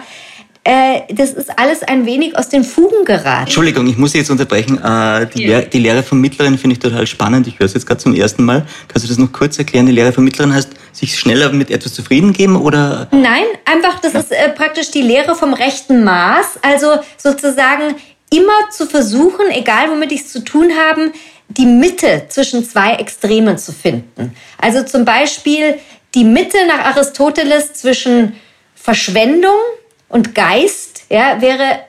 Äh, das ist alles ein wenig aus den Fugen geraten. Entschuldigung, ich muss Sie jetzt unterbrechen. Äh, die, ja. Lehre, die Lehre vom Mittleren finde ich total spannend. Ich höre es jetzt gerade zum ersten Mal. Kannst du das noch kurz erklären? Die Lehre vom Mittleren heißt, sich schneller mit etwas zufrieden geben oder? Nein, einfach, das ja. ist äh, praktisch die Lehre vom rechten Maß. Also sozusagen immer zu versuchen, egal womit ich es zu tun habe, die Mitte zwischen zwei Extremen zu finden. Also zum Beispiel die Mitte nach Aristoteles zwischen Verschwendung und Geist ja, wäre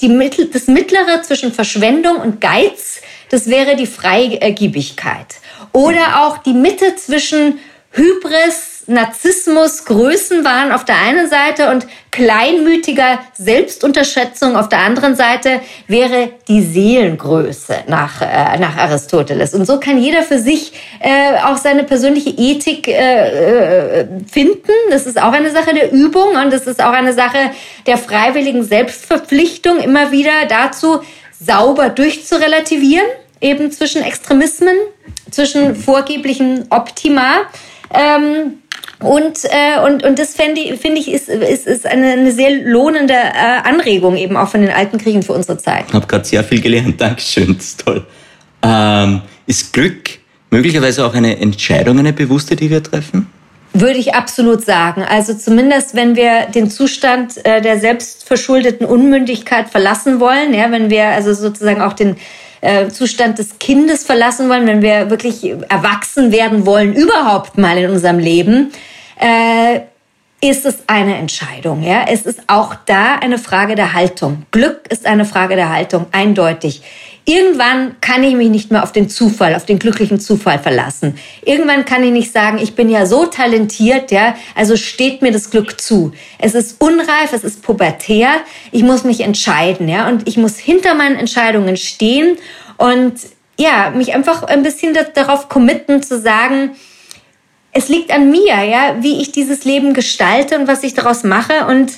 die Mittel, das Mittlere zwischen Verschwendung und Geiz, das wäre die Freigebigkeit. Oder auch die Mitte zwischen Hybris Narzissmus, Größenwahn auf der einen Seite und kleinmütiger Selbstunterschätzung auf der anderen Seite wäre die Seelengröße nach, äh, nach Aristoteles. Und so kann jeder für sich äh, auch seine persönliche Ethik äh, äh finden. Das ist auch eine Sache der Übung und das ist auch eine Sache der freiwilligen Selbstverpflichtung, immer wieder dazu sauber durchzurelativieren, eben zwischen Extremismen, zwischen vorgeblichen Optima. Ähm, und, äh, und, und das finde ich, find ich ist, ist, ist eine, eine sehr lohnende äh, Anregung eben auch von den alten Kriegen für unsere Zeit. Ich habe gerade sehr viel gelernt. Dankeschön, das ist toll. Ähm, ist Glück möglicherweise auch eine Entscheidung, eine bewusste, die wir treffen? Würde ich absolut sagen. Also zumindest, wenn wir den Zustand äh, der selbstverschuldeten Unmündigkeit verlassen wollen, ja, wenn wir also sozusagen auch den äh, Zustand des Kindes verlassen wollen, wenn wir wirklich erwachsen werden wollen, überhaupt mal in unserem Leben, äh, ist es eine Entscheidung. Ja? Es ist auch da eine Frage der Haltung. Glück ist eine Frage der Haltung, eindeutig. Irgendwann kann ich mich nicht mehr auf den Zufall, auf den glücklichen Zufall verlassen. Irgendwann kann ich nicht sagen, ich bin ja so talentiert, ja, also steht mir das Glück zu. Es ist unreif, es ist pubertär. Ich muss mich entscheiden, ja, und ich muss hinter meinen Entscheidungen stehen und ja, mich einfach ein bisschen darauf committen zu sagen, es liegt an mir, ja, wie ich dieses Leben gestalte und was ich daraus mache und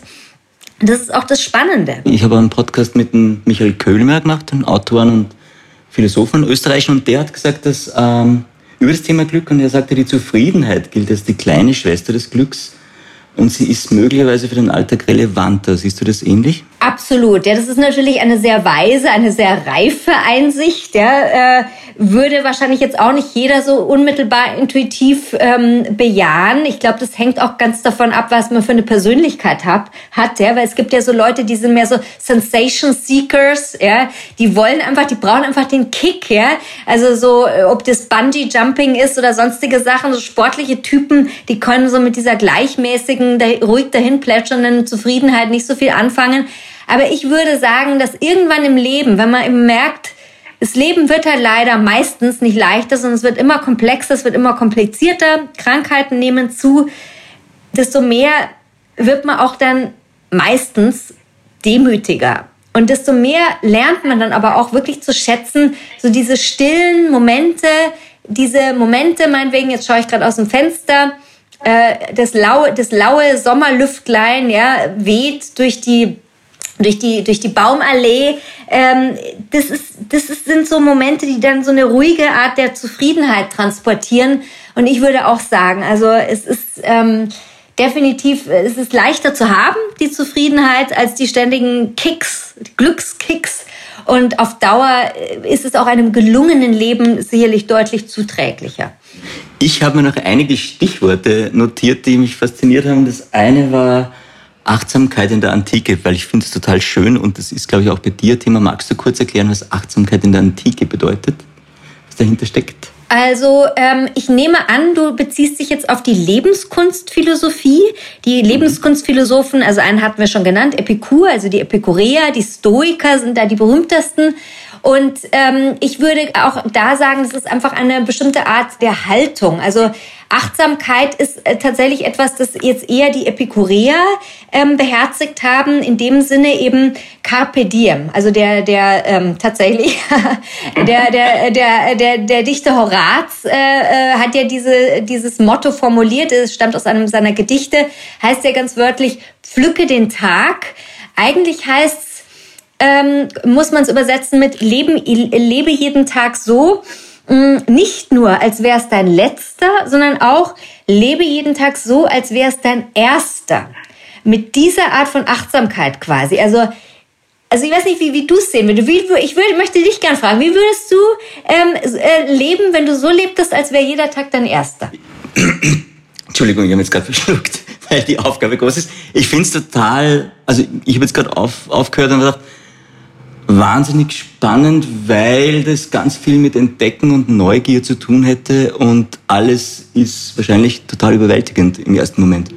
das ist auch das Spannende. Ich habe einen Podcast mit dem Michael Köhlmeier gemacht, einem Autoren und Philosophen in Österreich, und der hat gesagt, dass ähm, über das Thema Glück, und er sagte, die Zufriedenheit gilt als die kleine Schwester des Glücks und sie ist möglicherweise für den Alltag relevanter. Siehst du das ähnlich? Absolut. Ja, das ist natürlich eine sehr weise, eine sehr reife Einsicht. Ja, äh, würde wahrscheinlich jetzt auch nicht jeder so unmittelbar intuitiv ähm, bejahen. Ich glaube, das hängt auch ganz davon ab, was man für eine Persönlichkeit hat, hat, ja, weil es gibt ja so Leute, die sind mehr so Sensation Seekers, ja, die wollen einfach, die brauchen einfach den Kick, ja, also so, äh, ob das Bungee Jumping ist oder sonstige Sachen, so sportliche Typen, die können so mit dieser gleichmäßigen, ruhig dahin plätschernden Zufriedenheit nicht so viel anfangen. Aber ich würde sagen, dass irgendwann im Leben, wenn man eben merkt, das Leben wird halt leider meistens nicht leichter, sondern es wird immer komplexer, es wird immer komplizierter, Krankheiten nehmen zu, desto mehr wird man auch dann meistens demütiger. Und desto mehr lernt man dann aber auch wirklich zu schätzen, so diese stillen Momente, diese Momente, meinetwegen, jetzt schaue ich gerade aus dem Fenster, äh, das laue, das laue Sommerlüftlein, ja, weht durch die durch die, durch die Baumallee. Ähm, das, ist, das ist, sind so Momente, die dann so eine ruhige Art der Zufriedenheit transportieren. Und ich würde auch sagen, also es ist ähm, definitiv, es ist leichter zu haben, die Zufriedenheit, als die ständigen Kicks, Glückskicks. Und auf Dauer ist es auch einem gelungenen Leben sicherlich deutlich zuträglicher. Ich habe mir noch einige Stichworte notiert, die mich fasziniert haben. Das eine war Achtsamkeit in der Antike, weil ich finde es total schön und das ist, glaube ich, auch bei dir Thema. Magst du kurz erklären, was Achtsamkeit in der Antike bedeutet? Was dahinter steckt? Also ähm, ich nehme an, du beziehst dich jetzt auf die Lebenskunstphilosophie. Die mhm. Lebenskunstphilosophen, also einen hatten wir schon genannt, Epikur, also die Epikureer, die Stoiker sind da die berühmtesten. Und ähm, ich würde auch da sagen, das ist einfach eine bestimmte Art der Haltung. Also Achtsamkeit ist äh, tatsächlich etwas, das jetzt eher die Epikureer ähm, beherzigt haben, in dem Sinne eben Carpe Diem. Also der, der ähm, tatsächlich, der, der, der, der, der Dichter Horaz äh, äh, hat ja diese, dieses Motto formuliert, es stammt aus einem seiner Gedichte, heißt ja ganz wörtlich, pflücke den Tag. Eigentlich heißt es, ähm, muss man es übersetzen mit leben, lebe jeden Tag so, nicht nur als wäre es dein letzter, sondern auch lebe jeden Tag so, als wäre es dein erster. Mit dieser Art von Achtsamkeit quasi. Also also ich weiß nicht, wie, wie du es sehen würdest. Wie, ich würde, möchte dich gerne fragen, wie würdest du ähm, äh, leben, wenn du so lebtest, als wäre jeder Tag dein erster? Entschuldigung, ich habe jetzt gerade verschluckt, weil die Aufgabe groß ist. Ich finde es total, also ich habe jetzt gerade auf, aufgehört und gedacht, wahnsinnig spannend, weil das ganz viel mit Entdecken und Neugier zu tun hätte und alles ist wahrscheinlich total überwältigend im ersten Moment.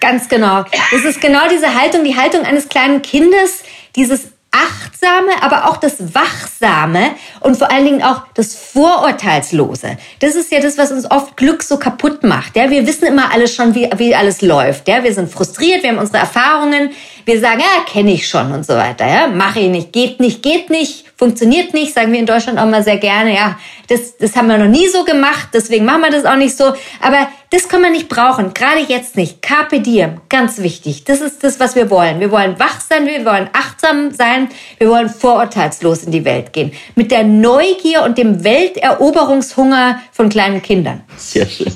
Ganz genau. Das ist genau diese Haltung, die Haltung eines kleinen Kindes, dieses Achtsame, aber auch das Wachsame und vor allen Dingen auch das Vorurteilslose. Das ist ja das, was uns oft Glück so kaputt macht. Ja, wir wissen immer alles schon, wie, wie alles läuft. Ja, wir sind frustriert, wir haben unsere Erfahrungen, wir sagen, ja, kenne ich schon und so weiter. Ja, mache ich nicht, geht nicht, geht nicht, funktioniert nicht, sagen wir in Deutschland auch mal sehr gerne. Ja, das, das haben wir noch nie so gemacht, deswegen machen wir das auch nicht so. Aber das kann man nicht brauchen, gerade jetzt nicht. Carpe diem, ganz wichtig. Das ist das, was wir wollen. Wir wollen wach sein, wir wollen achtsam sein, wir wollen vorurteilslos in die Welt gehen. Mit der Neugier und dem Welteroberungshunger von kleinen Kindern. Sehr schön.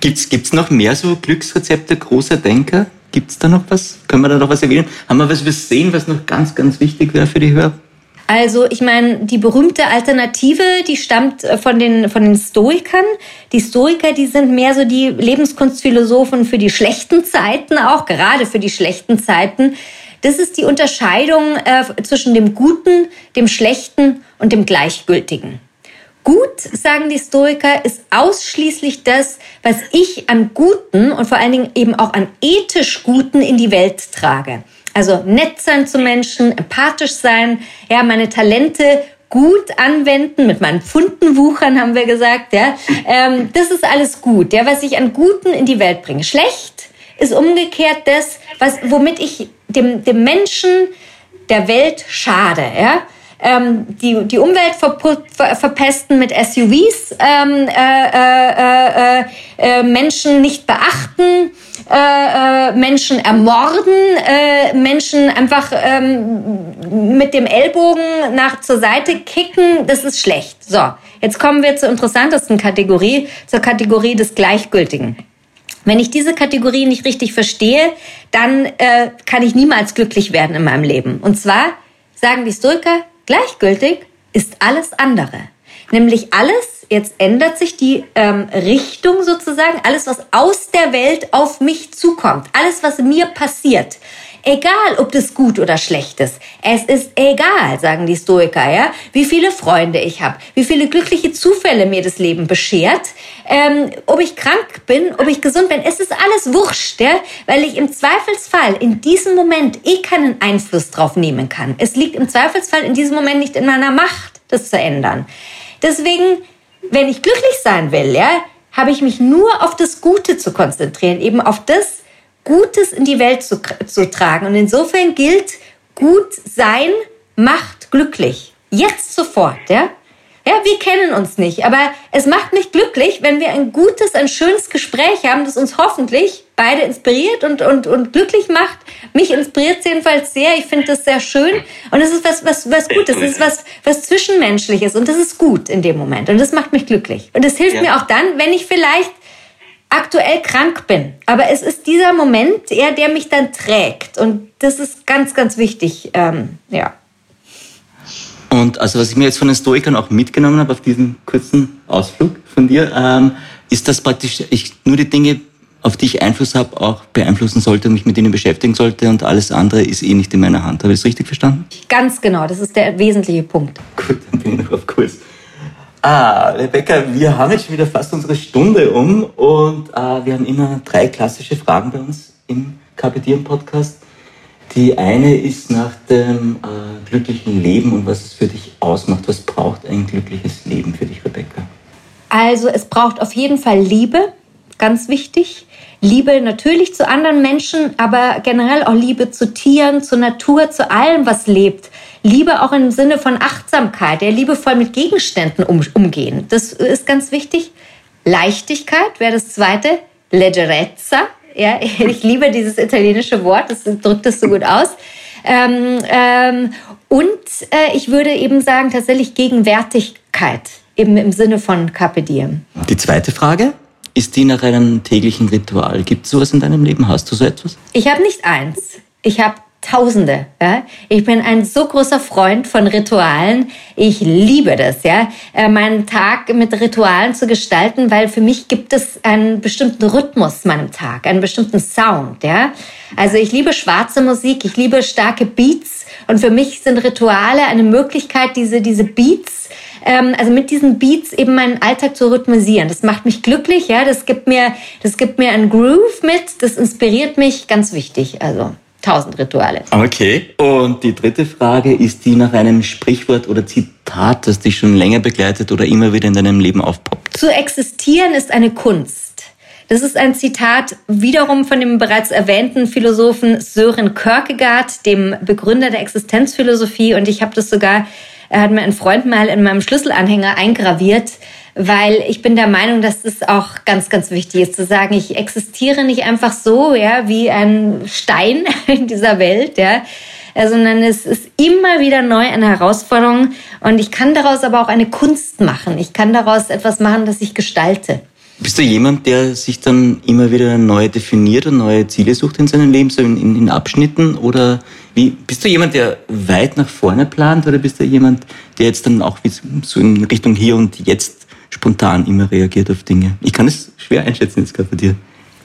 Gibt's, gibt's noch mehr so Glücksrezepte großer Denker? Gibt es da noch was? Können wir da noch was erwähnen? Haben wir was übersehen, was noch ganz, ganz wichtig wäre für die Hörer? Also ich meine, die berühmte Alternative, die stammt äh, von den, von den Stoikern. Die Stoiker, die sind mehr so die Lebenskunstphilosophen für die schlechten Zeiten, auch gerade für die schlechten Zeiten. Das ist die Unterscheidung äh, zwischen dem Guten, dem Schlechten und dem Gleichgültigen. Gut, sagen die Stoiker, ist ausschließlich das, was ich an Guten und vor allen Dingen eben auch an ethisch Guten in die Welt trage. Also nett sein zu Menschen, empathisch sein, ja, meine Talente gut anwenden, mit meinen Pfunden wuchern, haben wir gesagt, ja. Ähm, das ist alles gut, ja, was ich an Guten in die Welt bringe. Schlecht ist umgekehrt das, was, womit ich dem, dem Menschen der Welt schade, ja ähm, die, die Umwelt ver verpesten mit SUVs, ähm, äh, äh, äh, äh, Menschen nicht beachten, äh, äh, Menschen ermorden, äh, Menschen einfach ähm, mit dem Ellbogen nach zur Seite kicken, das ist schlecht. So, jetzt kommen wir zur interessantesten Kategorie, zur Kategorie des Gleichgültigen. Wenn ich diese Kategorie nicht richtig verstehe, dann äh, kann ich niemals glücklich werden in meinem Leben. Und zwar sagen die Stoiker, Gleichgültig ist alles andere. Nämlich alles, jetzt ändert sich die ähm, Richtung sozusagen, alles, was aus der Welt auf mich zukommt, alles, was mir passiert. Egal, ob das gut oder schlecht ist. Es ist egal, sagen die Stoiker, ja, wie viele Freunde ich habe, wie viele glückliche Zufälle mir das Leben beschert, ähm, ob ich krank bin, ob ich gesund bin. Es ist alles wurscht, ja, weil ich im Zweifelsfall in diesem Moment eh keinen Einfluss drauf nehmen kann. Es liegt im Zweifelsfall in diesem Moment nicht in meiner Macht, das zu ändern. Deswegen, wenn ich glücklich sein will, ja, habe ich mich nur auf das Gute zu konzentrieren, eben auf das, Gutes in die Welt zu, zu tragen. Und insofern gilt, gut sein macht glücklich. Jetzt sofort, ja? Ja, wir kennen uns nicht, aber es macht mich glücklich, wenn wir ein gutes, ein schönes Gespräch haben, das uns hoffentlich beide inspiriert und, und, und glücklich macht. Mich inspiriert es jedenfalls sehr. Ich finde das sehr schön. Und es ist was, was, was Gutes. Es ist was, was Zwischenmenschliches. Und das ist gut in dem Moment. Und das macht mich glücklich. Und es hilft ja. mir auch dann, wenn ich vielleicht aktuell krank bin. Aber es ist dieser Moment, eher, der mich dann trägt. Und das ist ganz, ganz wichtig. Ähm, ja. Und also was ich mir jetzt von den Stoikern auch mitgenommen habe auf diesem kurzen Ausflug von dir, ähm, ist, dass praktisch ich nur die Dinge, auf die ich Einfluss habe, auch beeinflussen sollte und mich mit ihnen beschäftigen sollte und alles andere ist eh nicht in meiner Hand. Habe ich das richtig verstanden? Ganz genau, das ist der wesentliche Punkt. Gut, dann bin ich noch auf Kurs. Ah, Rebecca, wir haben jetzt schon wieder fast unsere Stunde um und äh, wir haben immer drei klassische Fragen bei uns im KPD Podcast. Die eine ist nach dem äh, glücklichen Leben und was es für dich ausmacht. Was braucht ein glückliches Leben für dich, Rebecca? Also es braucht auf jeden Fall Liebe, ganz wichtig. Liebe natürlich zu anderen Menschen, aber generell auch Liebe zu Tieren, zur Natur, zu allem, was lebt. Liebe auch im Sinne von Achtsamkeit, der liebevoll mit Gegenständen um, umgehen. Das ist ganz wichtig. Leichtigkeit wäre das zweite. Leggerezza, ja, ich liebe dieses italienische Wort, das drückt es so gut aus. Ähm, ähm, und äh, ich würde eben sagen, tatsächlich Gegenwärtigkeit, eben im Sinne von Carpe Diem. Die zweite Frage ist die nach einem täglichen Ritual. Gibt es sowas in deinem Leben? Hast du so etwas? Ich habe nicht eins. Ich habe Tausende. Ja? Ich bin ein so großer Freund von Ritualen. Ich liebe das, ja, äh, meinen Tag mit Ritualen zu gestalten, weil für mich gibt es einen bestimmten Rhythmus meinem Tag, einen bestimmten Sound, ja. Also ich liebe schwarze Musik, ich liebe starke Beats und für mich sind Rituale eine Möglichkeit, diese diese Beats ähm, also mit diesen Beats eben meinen Alltag zu rhythmisieren. Das macht mich glücklich, ja, das gibt mir, das gibt mir einen Groove mit, das inspiriert mich, ganz wichtig, also tausend Rituale. Okay. Und die dritte Frage ist die nach einem Sprichwort oder Zitat, das dich schon länger begleitet oder immer wieder in deinem Leben aufpoppt. Zu existieren ist eine Kunst. Das ist ein Zitat wiederum von dem bereits erwähnten Philosophen Sören Kierkegaard, dem Begründer der Existenzphilosophie. Und ich habe das sogar, er hat mir ein Freund mal in meinem Schlüsselanhänger eingraviert weil ich bin der Meinung, dass es auch ganz, ganz wichtig ist zu sagen, ich existiere nicht einfach so, ja, wie ein Stein in dieser Welt, ja, äh, sondern es ist immer wieder neu eine Herausforderung und ich kann daraus aber auch eine Kunst machen. Ich kann daraus etwas machen, das ich gestalte. Bist du jemand, der sich dann immer wieder neu definiert und neue Ziele sucht in seinem Leben, so in, in, in Abschnitten? Oder wie, bist du jemand, der weit nach vorne plant oder bist du jemand, der jetzt dann auch so in Richtung hier und jetzt spontan immer reagiert auf Dinge. Ich kann es schwer einschätzen jetzt gerade bei dir.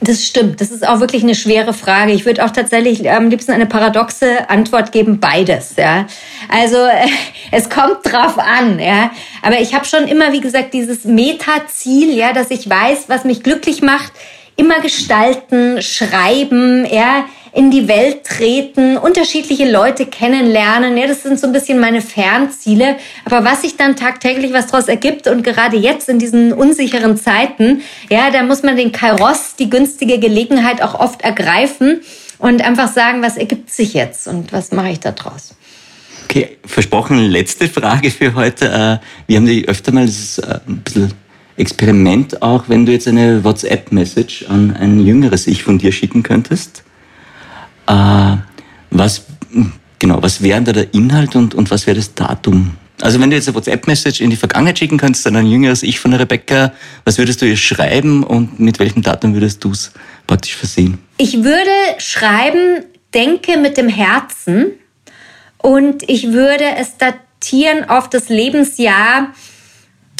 Das stimmt. Das ist auch wirklich eine schwere Frage. Ich würde auch tatsächlich am liebsten eine paradoxe Antwort geben, beides. Ja, also es kommt drauf an. Ja, aber ich habe schon immer, wie gesagt, dieses Metaziel, ja, dass ich weiß, was mich glücklich macht. Immer gestalten, schreiben, ja, in die Welt treten, unterschiedliche Leute kennenlernen. Ja, das sind so ein bisschen meine Fernziele. Aber was sich dann tagtäglich was daraus ergibt und gerade jetzt in diesen unsicheren Zeiten, ja, da muss man den Kairos, die günstige Gelegenheit auch oft ergreifen und einfach sagen, was ergibt sich jetzt und was mache ich da draus? Okay, versprochen, letzte Frage für heute. Äh, wir haben die öfter mal, das ist äh, ein bisschen Experiment auch, wenn du jetzt eine WhatsApp-Message an ein jüngeres Ich von dir schicken könntest äh, was, genau, was wäre da der Inhalt und, und was wäre das Datum? Also wenn du jetzt eine WhatsApp-Message in die Vergangenheit schicken könntest an ein jüngeres Ich von der Rebecca, was würdest du ihr schreiben und mit welchem Datum würdest du es praktisch versehen? Ich würde schreiben, denke mit dem Herzen und ich würde es datieren auf das Lebensjahr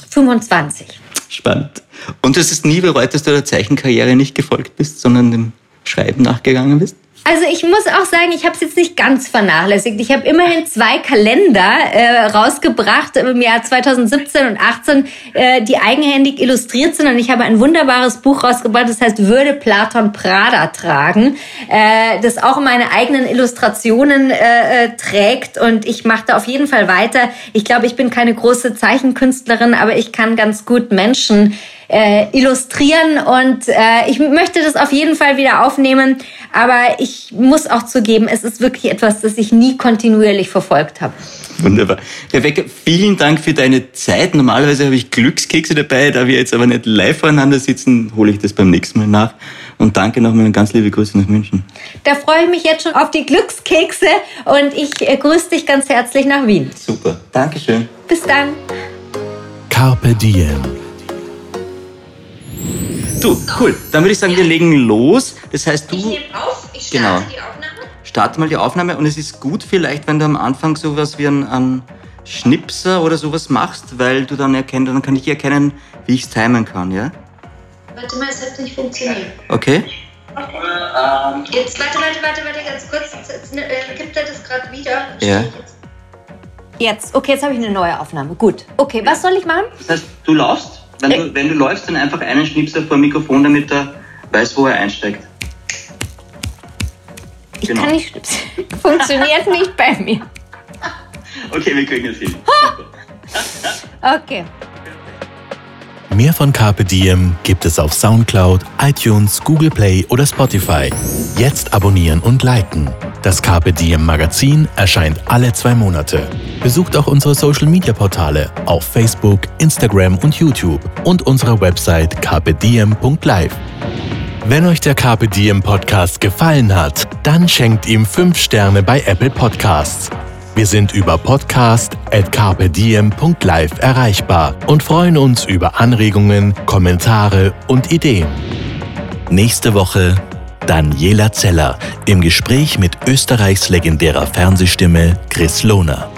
25. Spannend. Und du hast es nie bereut, dass du der Zeichenkarriere nicht gefolgt bist, sondern dem Schreiben nachgegangen bist? Also ich muss auch sagen, ich habe es jetzt nicht ganz vernachlässigt. Ich habe immerhin zwei Kalender äh, rausgebracht im Jahr 2017 und 18, äh, die eigenhändig illustriert sind. Und ich habe ein wunderbares Buch rausgebracht, das heißt Würde Platon Prada tragen, äh, das auch meine eigenen Illustrationen äh, äh, trägt. Und ich mache da auf jeden Fall weiter. Ich glaube, ich bin keine große Zeichenkünstlerin, aber ich kann ganz gut Menschen äh, illustrieren und äh, ich möchte das auf jeden Fall wieder aufnehmen. Aber ich muss auch zugeben, es ist wirklich etwas, das ich nie kontinuierlich verfolgt habe. Wunderbar. Rebecca, vielen Dank für deine Zeit. Normalerweise habe ich Glückskekse dabei, da wir jetzt aber nicht live voreinander sitzen, hole ich das beim nächsten Mal nach. Und danke nochmal und ganz liebe Grüße nach München. Da freue ich mich jetzt schon auf die Glückskekse und ich äh, grüße dich ganz herzlich nach Wien. Super. Dankeschön. Bis dann. Carpe Diem. Du, cool. Dann würde ich sagen, wir legen los. Das heißt, du. Ich nehme auf, ich starte Genau. die Aufnahme. starte mal die Aufnahme und es ist gut vielleicht, wenn du am Anfang sowas wie einen, einen Schnipser oder sowas machst, weil du dann erkennst, dann kann ich erkennen, wie ich es timen kann, ja? Warte mal, es hat nicht funktioniert. Okay? Jetzt, warte, warte, warte, warte, ganz kurz. Jetzt, jetzt, äh, gibt er das gerade wieder? Ja. Jetzt, okay, jetzt habe ich eine neue Aufnahme. Gut. Okay, was soll ich machen? Das heißt, du laufst, wenn du, wenn du läufst, dann einfach einen Schnipser vor dem Mikrofon, damit er weiß, wo er einsteigt. Ich Genau. kann nicht schnipsen. Funktioniert nicht bei mir. Okay, wir kriegen es hin. Okay. Mehr von Carpe Diem gibt es auf Soundcloud, iTunes, Google Play oder Spotify. Jetzt abonnieren und liken. Das Carpe Diem Magazin erscheint alle zwei Monate. Besucht auch unsere Social Media Portale auf Facebook, Instagram und YouTube und unsere Website carpediem.live. Wenn euch der Carpe Diem Podcast gefallen hat, dann schenkt ihm 5 Sterne bei Apple Podcasts. Wir sind über podcast at carpediem.live erreichbar und freuen uns über Anregungen, Kommentare und Ideen. Nächste Woche Daniela Zeller im Gespräch mit Österreichs legendärer Fernsehstimme Chris Lohner.